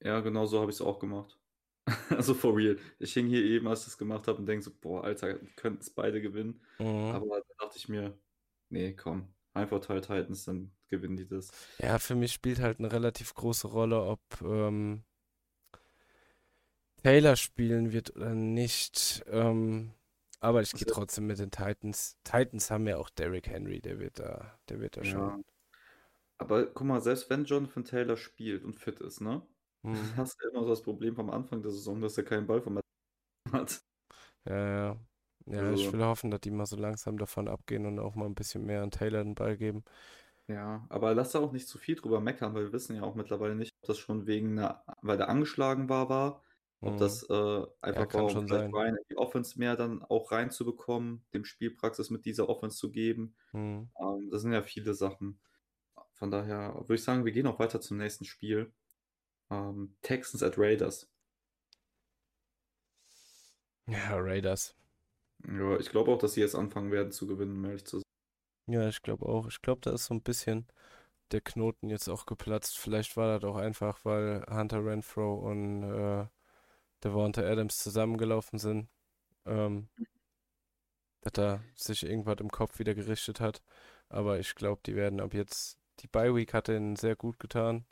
Ja, genau so habe ich es auch gemacht. Also for real. Ich hing hier eben, als ich das gemacht habe und denke so, boah, Alter, könnten es beide gewinnen. Mhm. Aber da dachte ich mir, nee, komm, Heimvorteil Titans, dann gewinnen die das. Ja, für mich spielt halt eine relativ große Rolle, ob ähm, Taylor spielen wird oder nicht. Ähm, aber ich gehe Also- trotzdem mit den Titans. Titans haben ja auch Derrick Henry, der wird da, der wird da Ja. schon. Aber guck mal, selbst wenn Jonathan Taylor spielt und fit ist, ne? Mhm. Hast du immer so das Problem vom Anfang der Saison, dass er keinen Ball vom hat. Ja, ja. Ja, ich Also- will hoffen, dass die mal so langsam davon abgehen und auch mal ein bisschen mehr an Taylor den Ball geben. Ja, aber lass da auch nicht zu viel drüber meckern, weil wir wissen ja auch mittlerweile nicht, ob das schon wegen einer, weil er angeschlagen war, war, ob Mhm. das äh, einfach kann war, schon um sein. Ryan die Offense mehr dann auch reinzubekommen, dem Spielpraxis mit dieser Offense zu geben. Mhm. Ähm, das sind ja viele Sachen. Von daher würde ich sagen, wir gehen auch weiter zum nächsten Spiel. Ähm, Texans at Raiders. Ja, Raiders. Ja, ich glaube auch, dass sie jetzt anfangen werden zu gewinnen, um ehrlich zu sein. Ja, ich glaube auch. Ich glaube, da ist so ein bisschen der Knoten jetzt auch geplatzt. Vielleicht war das auch einfach, weil Hunter Renfro und äh, Devonta Adams zusammengelaufen sind. Ähm, dass da sich irgendwas im Kopf wieder gerichtet hat. Aber ich glaube, die werden ab jetzt. Die Bye Week hat ihnen sehr gut getan.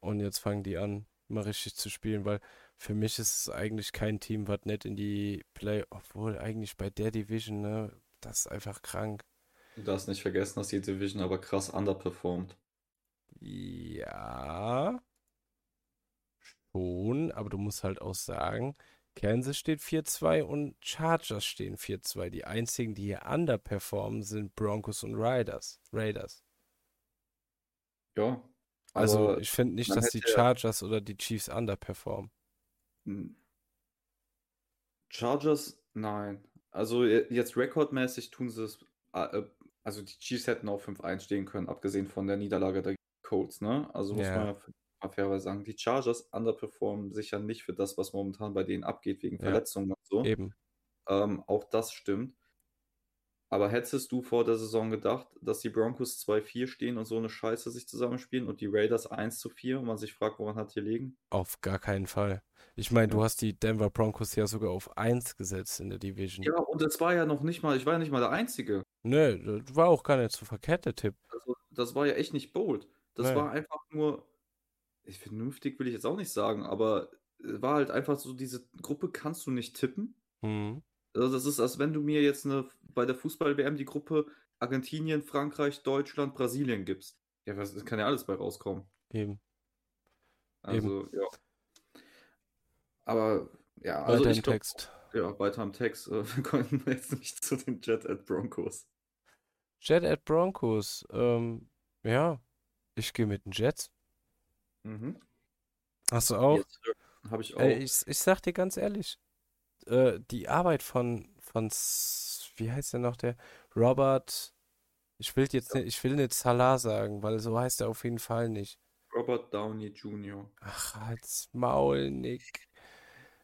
Und jetzt fangen die an, mal richtig zu spielen, weil für mich ist es eigentlich kein Team, was nicht in die Play, obwohl eigentlich bei der Division, ne, das ist einfach krank. Du darfst nicht vergessen, dass die Division aber krass underperformt. Ja, schon, aber du musst halt auch sagen, Kansas steht 4-2 und Chargers stehen 4-2. Die einzigen, die hier underperformen, sind Broncos und Raiders. Raiders. Ja. Also ich finde nicht, dass die Chargers oder die Chiefs underperformen. Hm. Chargers, nein. Also je- jetzt rekordmäßig tun sie es. äh, äh, Also die Chiefs hätten auch 5-1 stehen können, abgesehen von der Niederlage der Colts, ne? Also muss Ja. man ja mal fairerweise sagen, die Chargers underperformen sicher nicht für das, was momentan bei denen abgeht, wegen Ja. Verletzungen und so. Eben. Ähm, auch das stimmt. Aber hättest du vor der Saison gedacht, dass die Broncos 2-4 stehen und so eine Scheiße sich zusammenspielen und die Raiders 1-4 und man sich fragt, woran hat hier liegen? Auf gar keinen Fall. Ich meine, du Ja. hast die Denver Broncos ja sogar auf 1 gesetzt in der Division. Ja, und es war ja noch nicht mal, ich war ja nicht mal der Einzige. Nö, das war auch gar nicht so verkehrt, der Tipp. Also, das war ja echt nicht bold. Das Nee. war einfach nur, vernünftig will ich jetzt auch nicht sagen, aber es war halt einfach so, diese Gruppe kannst du nicht tippen. Mhm. Also das ist, als wenn du mir jetzt eine, bei der Fußball-WM die Gruppe Argentinien, Frankreich, Deutschland, Brasilien gibst. Ja, das kann ja alles bei rauskommen. Eben. Also, ja. Aber, ja, Weiter also im ich glaub, Text. ja, weiter im Text. äh, Wir konnten jetzt nicht zu den Jet at Broncos. Jet at Broncos. Ähm, ja, ich gehe mit den Jets. Mhm. Hast du auch? Jetzt habe ich auch. Ey, ich, ich sag dir ganz ehrlich, äh, die Arbeit von, von, wie heißt der noch, der Robert, ich will jetzt nicht, ich will nicht Salah sagen, weil so heißt er auf jeden Fall nicht. Robert Downey Jr. Ach, halt's Maul, Nick.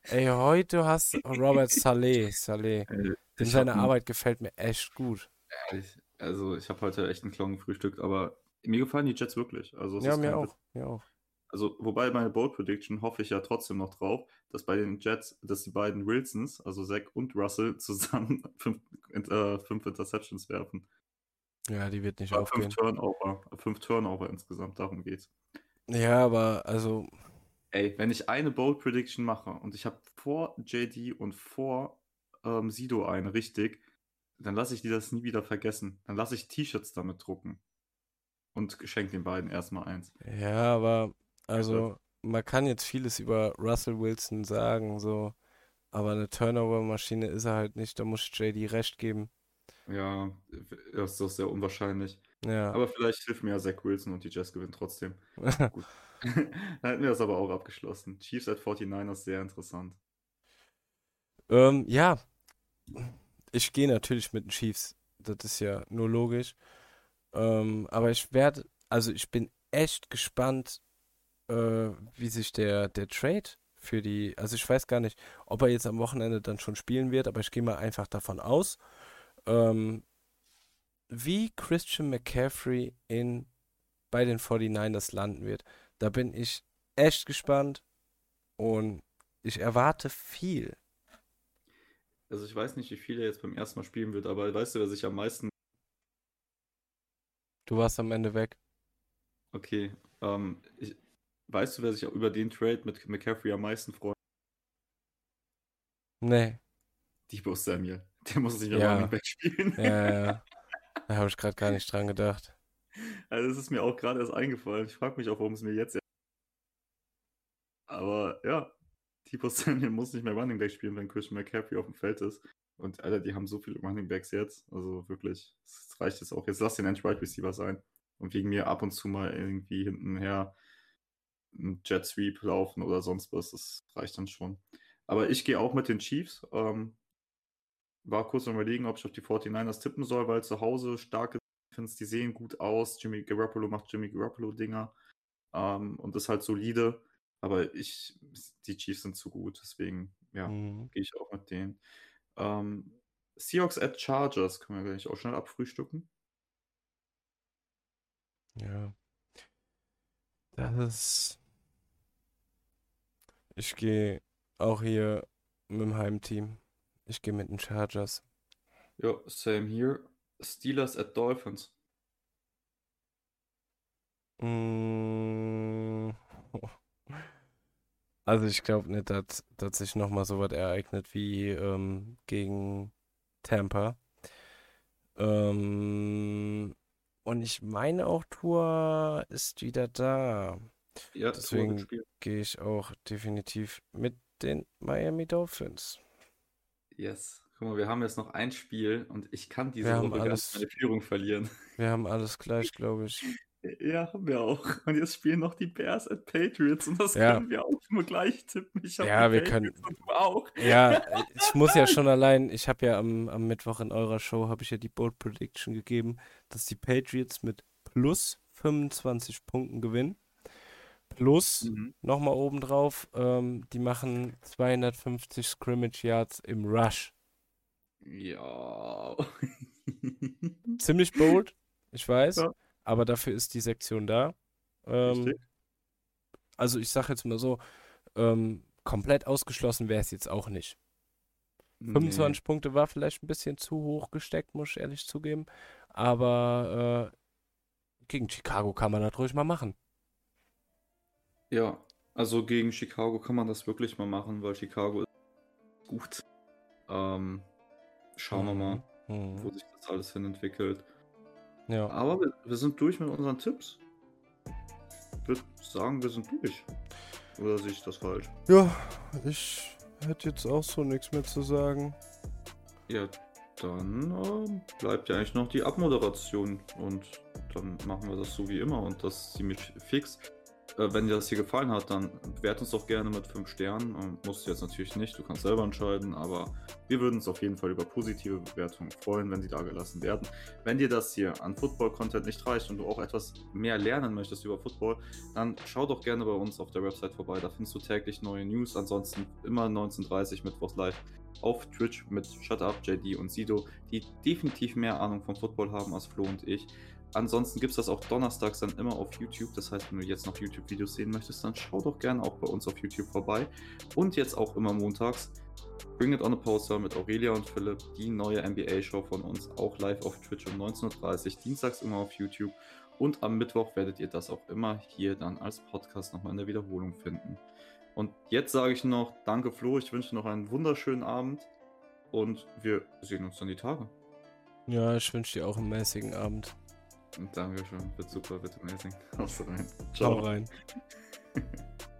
Ey, heute hast du Robert Saleh, Saleh. Dem ich seine Arbeit gefällt mir echt gut. ehrlich, also ich habe heute echt einen Klon gefrühstückt, aber mir gefallen die Jets wirklich. Also Ja, ist mir auch, mir auch. Also, wobei meine Bold Prediction hoffe ich ja trotzdem noch drauf, dass bei den Jets, dass die beiden Wilsons, also Zach und Russell, zusammen fünf, äh, fünf Interceptions werfen. Ja, die wird nicht Äh, aufgehen. Fünf Turnover, fünf Turnover insgesamt, darum geht's. Ja, aber also, Ey, wenn ich eine Bold Prediction mache und ich habe vor JD und vor ähm, Sido eine richtig, dann lasse ich die das nie wieder vergessen. Dann lasse ich T-Shirts damit drucken. Und schenke den beiden erstmal eins. ja, aber, also, man kann jetzt vieles über Russell Wilson sagen, so, aber eine Turnover-Maschine ist er halt nicht, da muss ich JD recht geben. Ja, das ist doch sehr unwahrscheinlich. Ja. Aber vielleicht hilft mir ja Zach Wilson und die Jets gewinnen trotzdem. Gut. Dann hätten wir das aber auch abgeschlossen. Chiefs at 49ers, sehr interessant. Ähm, ja, ich gehe natürlich mit den Chiefs. Das ist ja nur logisch. Ähm, aber ich werde, also ich bin echt gespannt, äh, wie sich der, der Trade für die, also ich weiß gar nicht, ob er jetzt am Wochenende dann schon spielen wird, aber ich gehe mal einfach davon aus, ähm, wie Christian McCaffrey in, bei den 49ers landen wird. Da bin ich echt gespannt und ich erwarte viel. Also ich weiß nicht, wie viel er jetzt beim ersten Mal spielen wird, aber weißt du, wer sich am meisten. Du warst am Ende weg. Okay. Ähm, ich... Weißt du, wer sich über den Trade mit McCaffrey am meisten freut? Nee. Debo Samuel. Der muss sich ja. Running Back spielen. Ja, ja. Da habe ich gerade gar nicht dran gedacht. Also das ist mir auch gerade erst eingefallen. Ich frage mich auch, warum es mir jetzt. Aber ja, Debo Samuel muss nicht mehr Running Back spielen, wenn Christian McCaffrey auf dem Feld ist. Und Alter, die haben so viele Running Backs jetzt. Also wirklich, es reicht jetzt auch. Jetzt lass den End Wide Receiver sein. Und wegen mir ab und zu mal irgendwie hintenher Jet Sweep laufen oder sonst was. Das reicht dann schon. Aber ich gehe auch mit den Chiefs. Ähm, war kurz am überlegen, ob ich auf die 49ers tippen soll, weil zu Hause starke Defense, die sehen gut aus. Jimmy Garoppolo macht Jimmy Garoppolo-Dinger ähm, und ist halt solide. Aber ich, die Chiefs sind zu gut, deswegen, ja, Mhm. gehe ich auch mit denen. Ähm, Seahawks at Chargers können wir gleich auch schnell abfrühstücken. Ja. Das ist. Ich gehe auch hier mit dem Heimteam. Ich gehe mit den Chargers. Ja, same here. Steelers at Dolphins. Mm. Also ich glaube nicht, dass, dass sich nochmal so was ereignet wie ähm, gegen Tampa. Ähm, und ich meine auch, Tua ist wieder da. Ja, Deswegen-. Gehe ich auch definitiv mit den Miami Dolphins. Yes. Guck mal, wir haben jetzt noch ein Spiel und ich kann diese gar alles- meine Führung verlieren. Wir haben alles gleich, glaube ich. Ja, haben wir auch. Und jetzt spielen noch die Bears at Patriots und das Ja. können wir auch immer gleich tippen. Ja, wir können- Patriots du auch. Ja, ich muss ja schon allein, ich habe ja am, am Mittwoch in eurer Show, habe ich ja die Bold Prediction gegeben, dass die Patriots mit plus 25 Punkten gewinnen. Plus, Mhm. nochmal obendrauf, ähm, die machen 250 Scrimmage Yards im Rush. Ja. Ziemlich bold, ich weiß, Ja. aber dafür ist die Sektion da. Ähm, also ich sage jetzt mal so, ähm, komplett ausgeschlossen wäre es jetzt auch nicht. 25 Punkte war vielleicht ein bisschen zu hoch gesteckt, muss ich ehrlich zugeben. Aber äh, gegen Chicago kann man das ruhig mal machen. Ja, also gegen Chicago kann man das wirklich mal machen, weil Chicago ist gut. Ähm, schauen wir mal, Mhm. wo sich das alles hin entwickelt. Ja. Aber wir, wir sind durch mit unseren Tipps. Ich würde sagen, wir sind durch. Oder sehe ich das falsch? ja, ich hätte jetzt auch so nichts mehr zu sagen. Ja, dann ähm, bleibt ja eigentlich noch die Abmoderation und dann machen wir das so wie immer und das ziemlich fix. Äh, wenn dir das hier gefallen hat, dann bewert uns doch gerne mit 5 Sternen. Ähm, musst du jetzt natürlich nicht, du kannst selber entscheiden, aber wir würden uns auf jeden Fall über positive Bewertungen freuen, wenn sie da gelassen werden. Wenn dir das hier an Football-Content nicht reicht und du auch etwas mehr lernen möchtest über Football, dann schau doch gerne bei uns auf der Website vorbei. Da findest du täglich neue News. Ansonsten immer 19.30 Mittwochs live auf Twitch mit Shut Up, JD und Sido, die definitiv mehr Ahnung vom Football haben als Flo und ich. Ansonsten gibt es das auch donnerstags dann immer auf YouTube. Das heißt, wenn du jetzt noch YouTube-Videos sehen möchtest, dann schau doch gerne auch bei uns auf YouTube vorbei. Und jetzt auch immer montags Bring It On a Poster mit Aurelia und Philipp, die neue NBA-Show von uns, auch live auf Twitch um 19.30 Uhr, dienstags immer auf YouTube. Und am Mittwoch werdet ihr das auch immer hier dann als Podcast nochmal in der Wiederholung finden. Und jetzt sage ich noch, danke Flo, ich wünsche noch einen wunderschönen Abend und wir sehen uns dann die Tage. Ja, ich wünsche dir auch einen mäßigen Abend. Und Dankeschön, wird super, wird amazing. Haust rein. Ciao rein.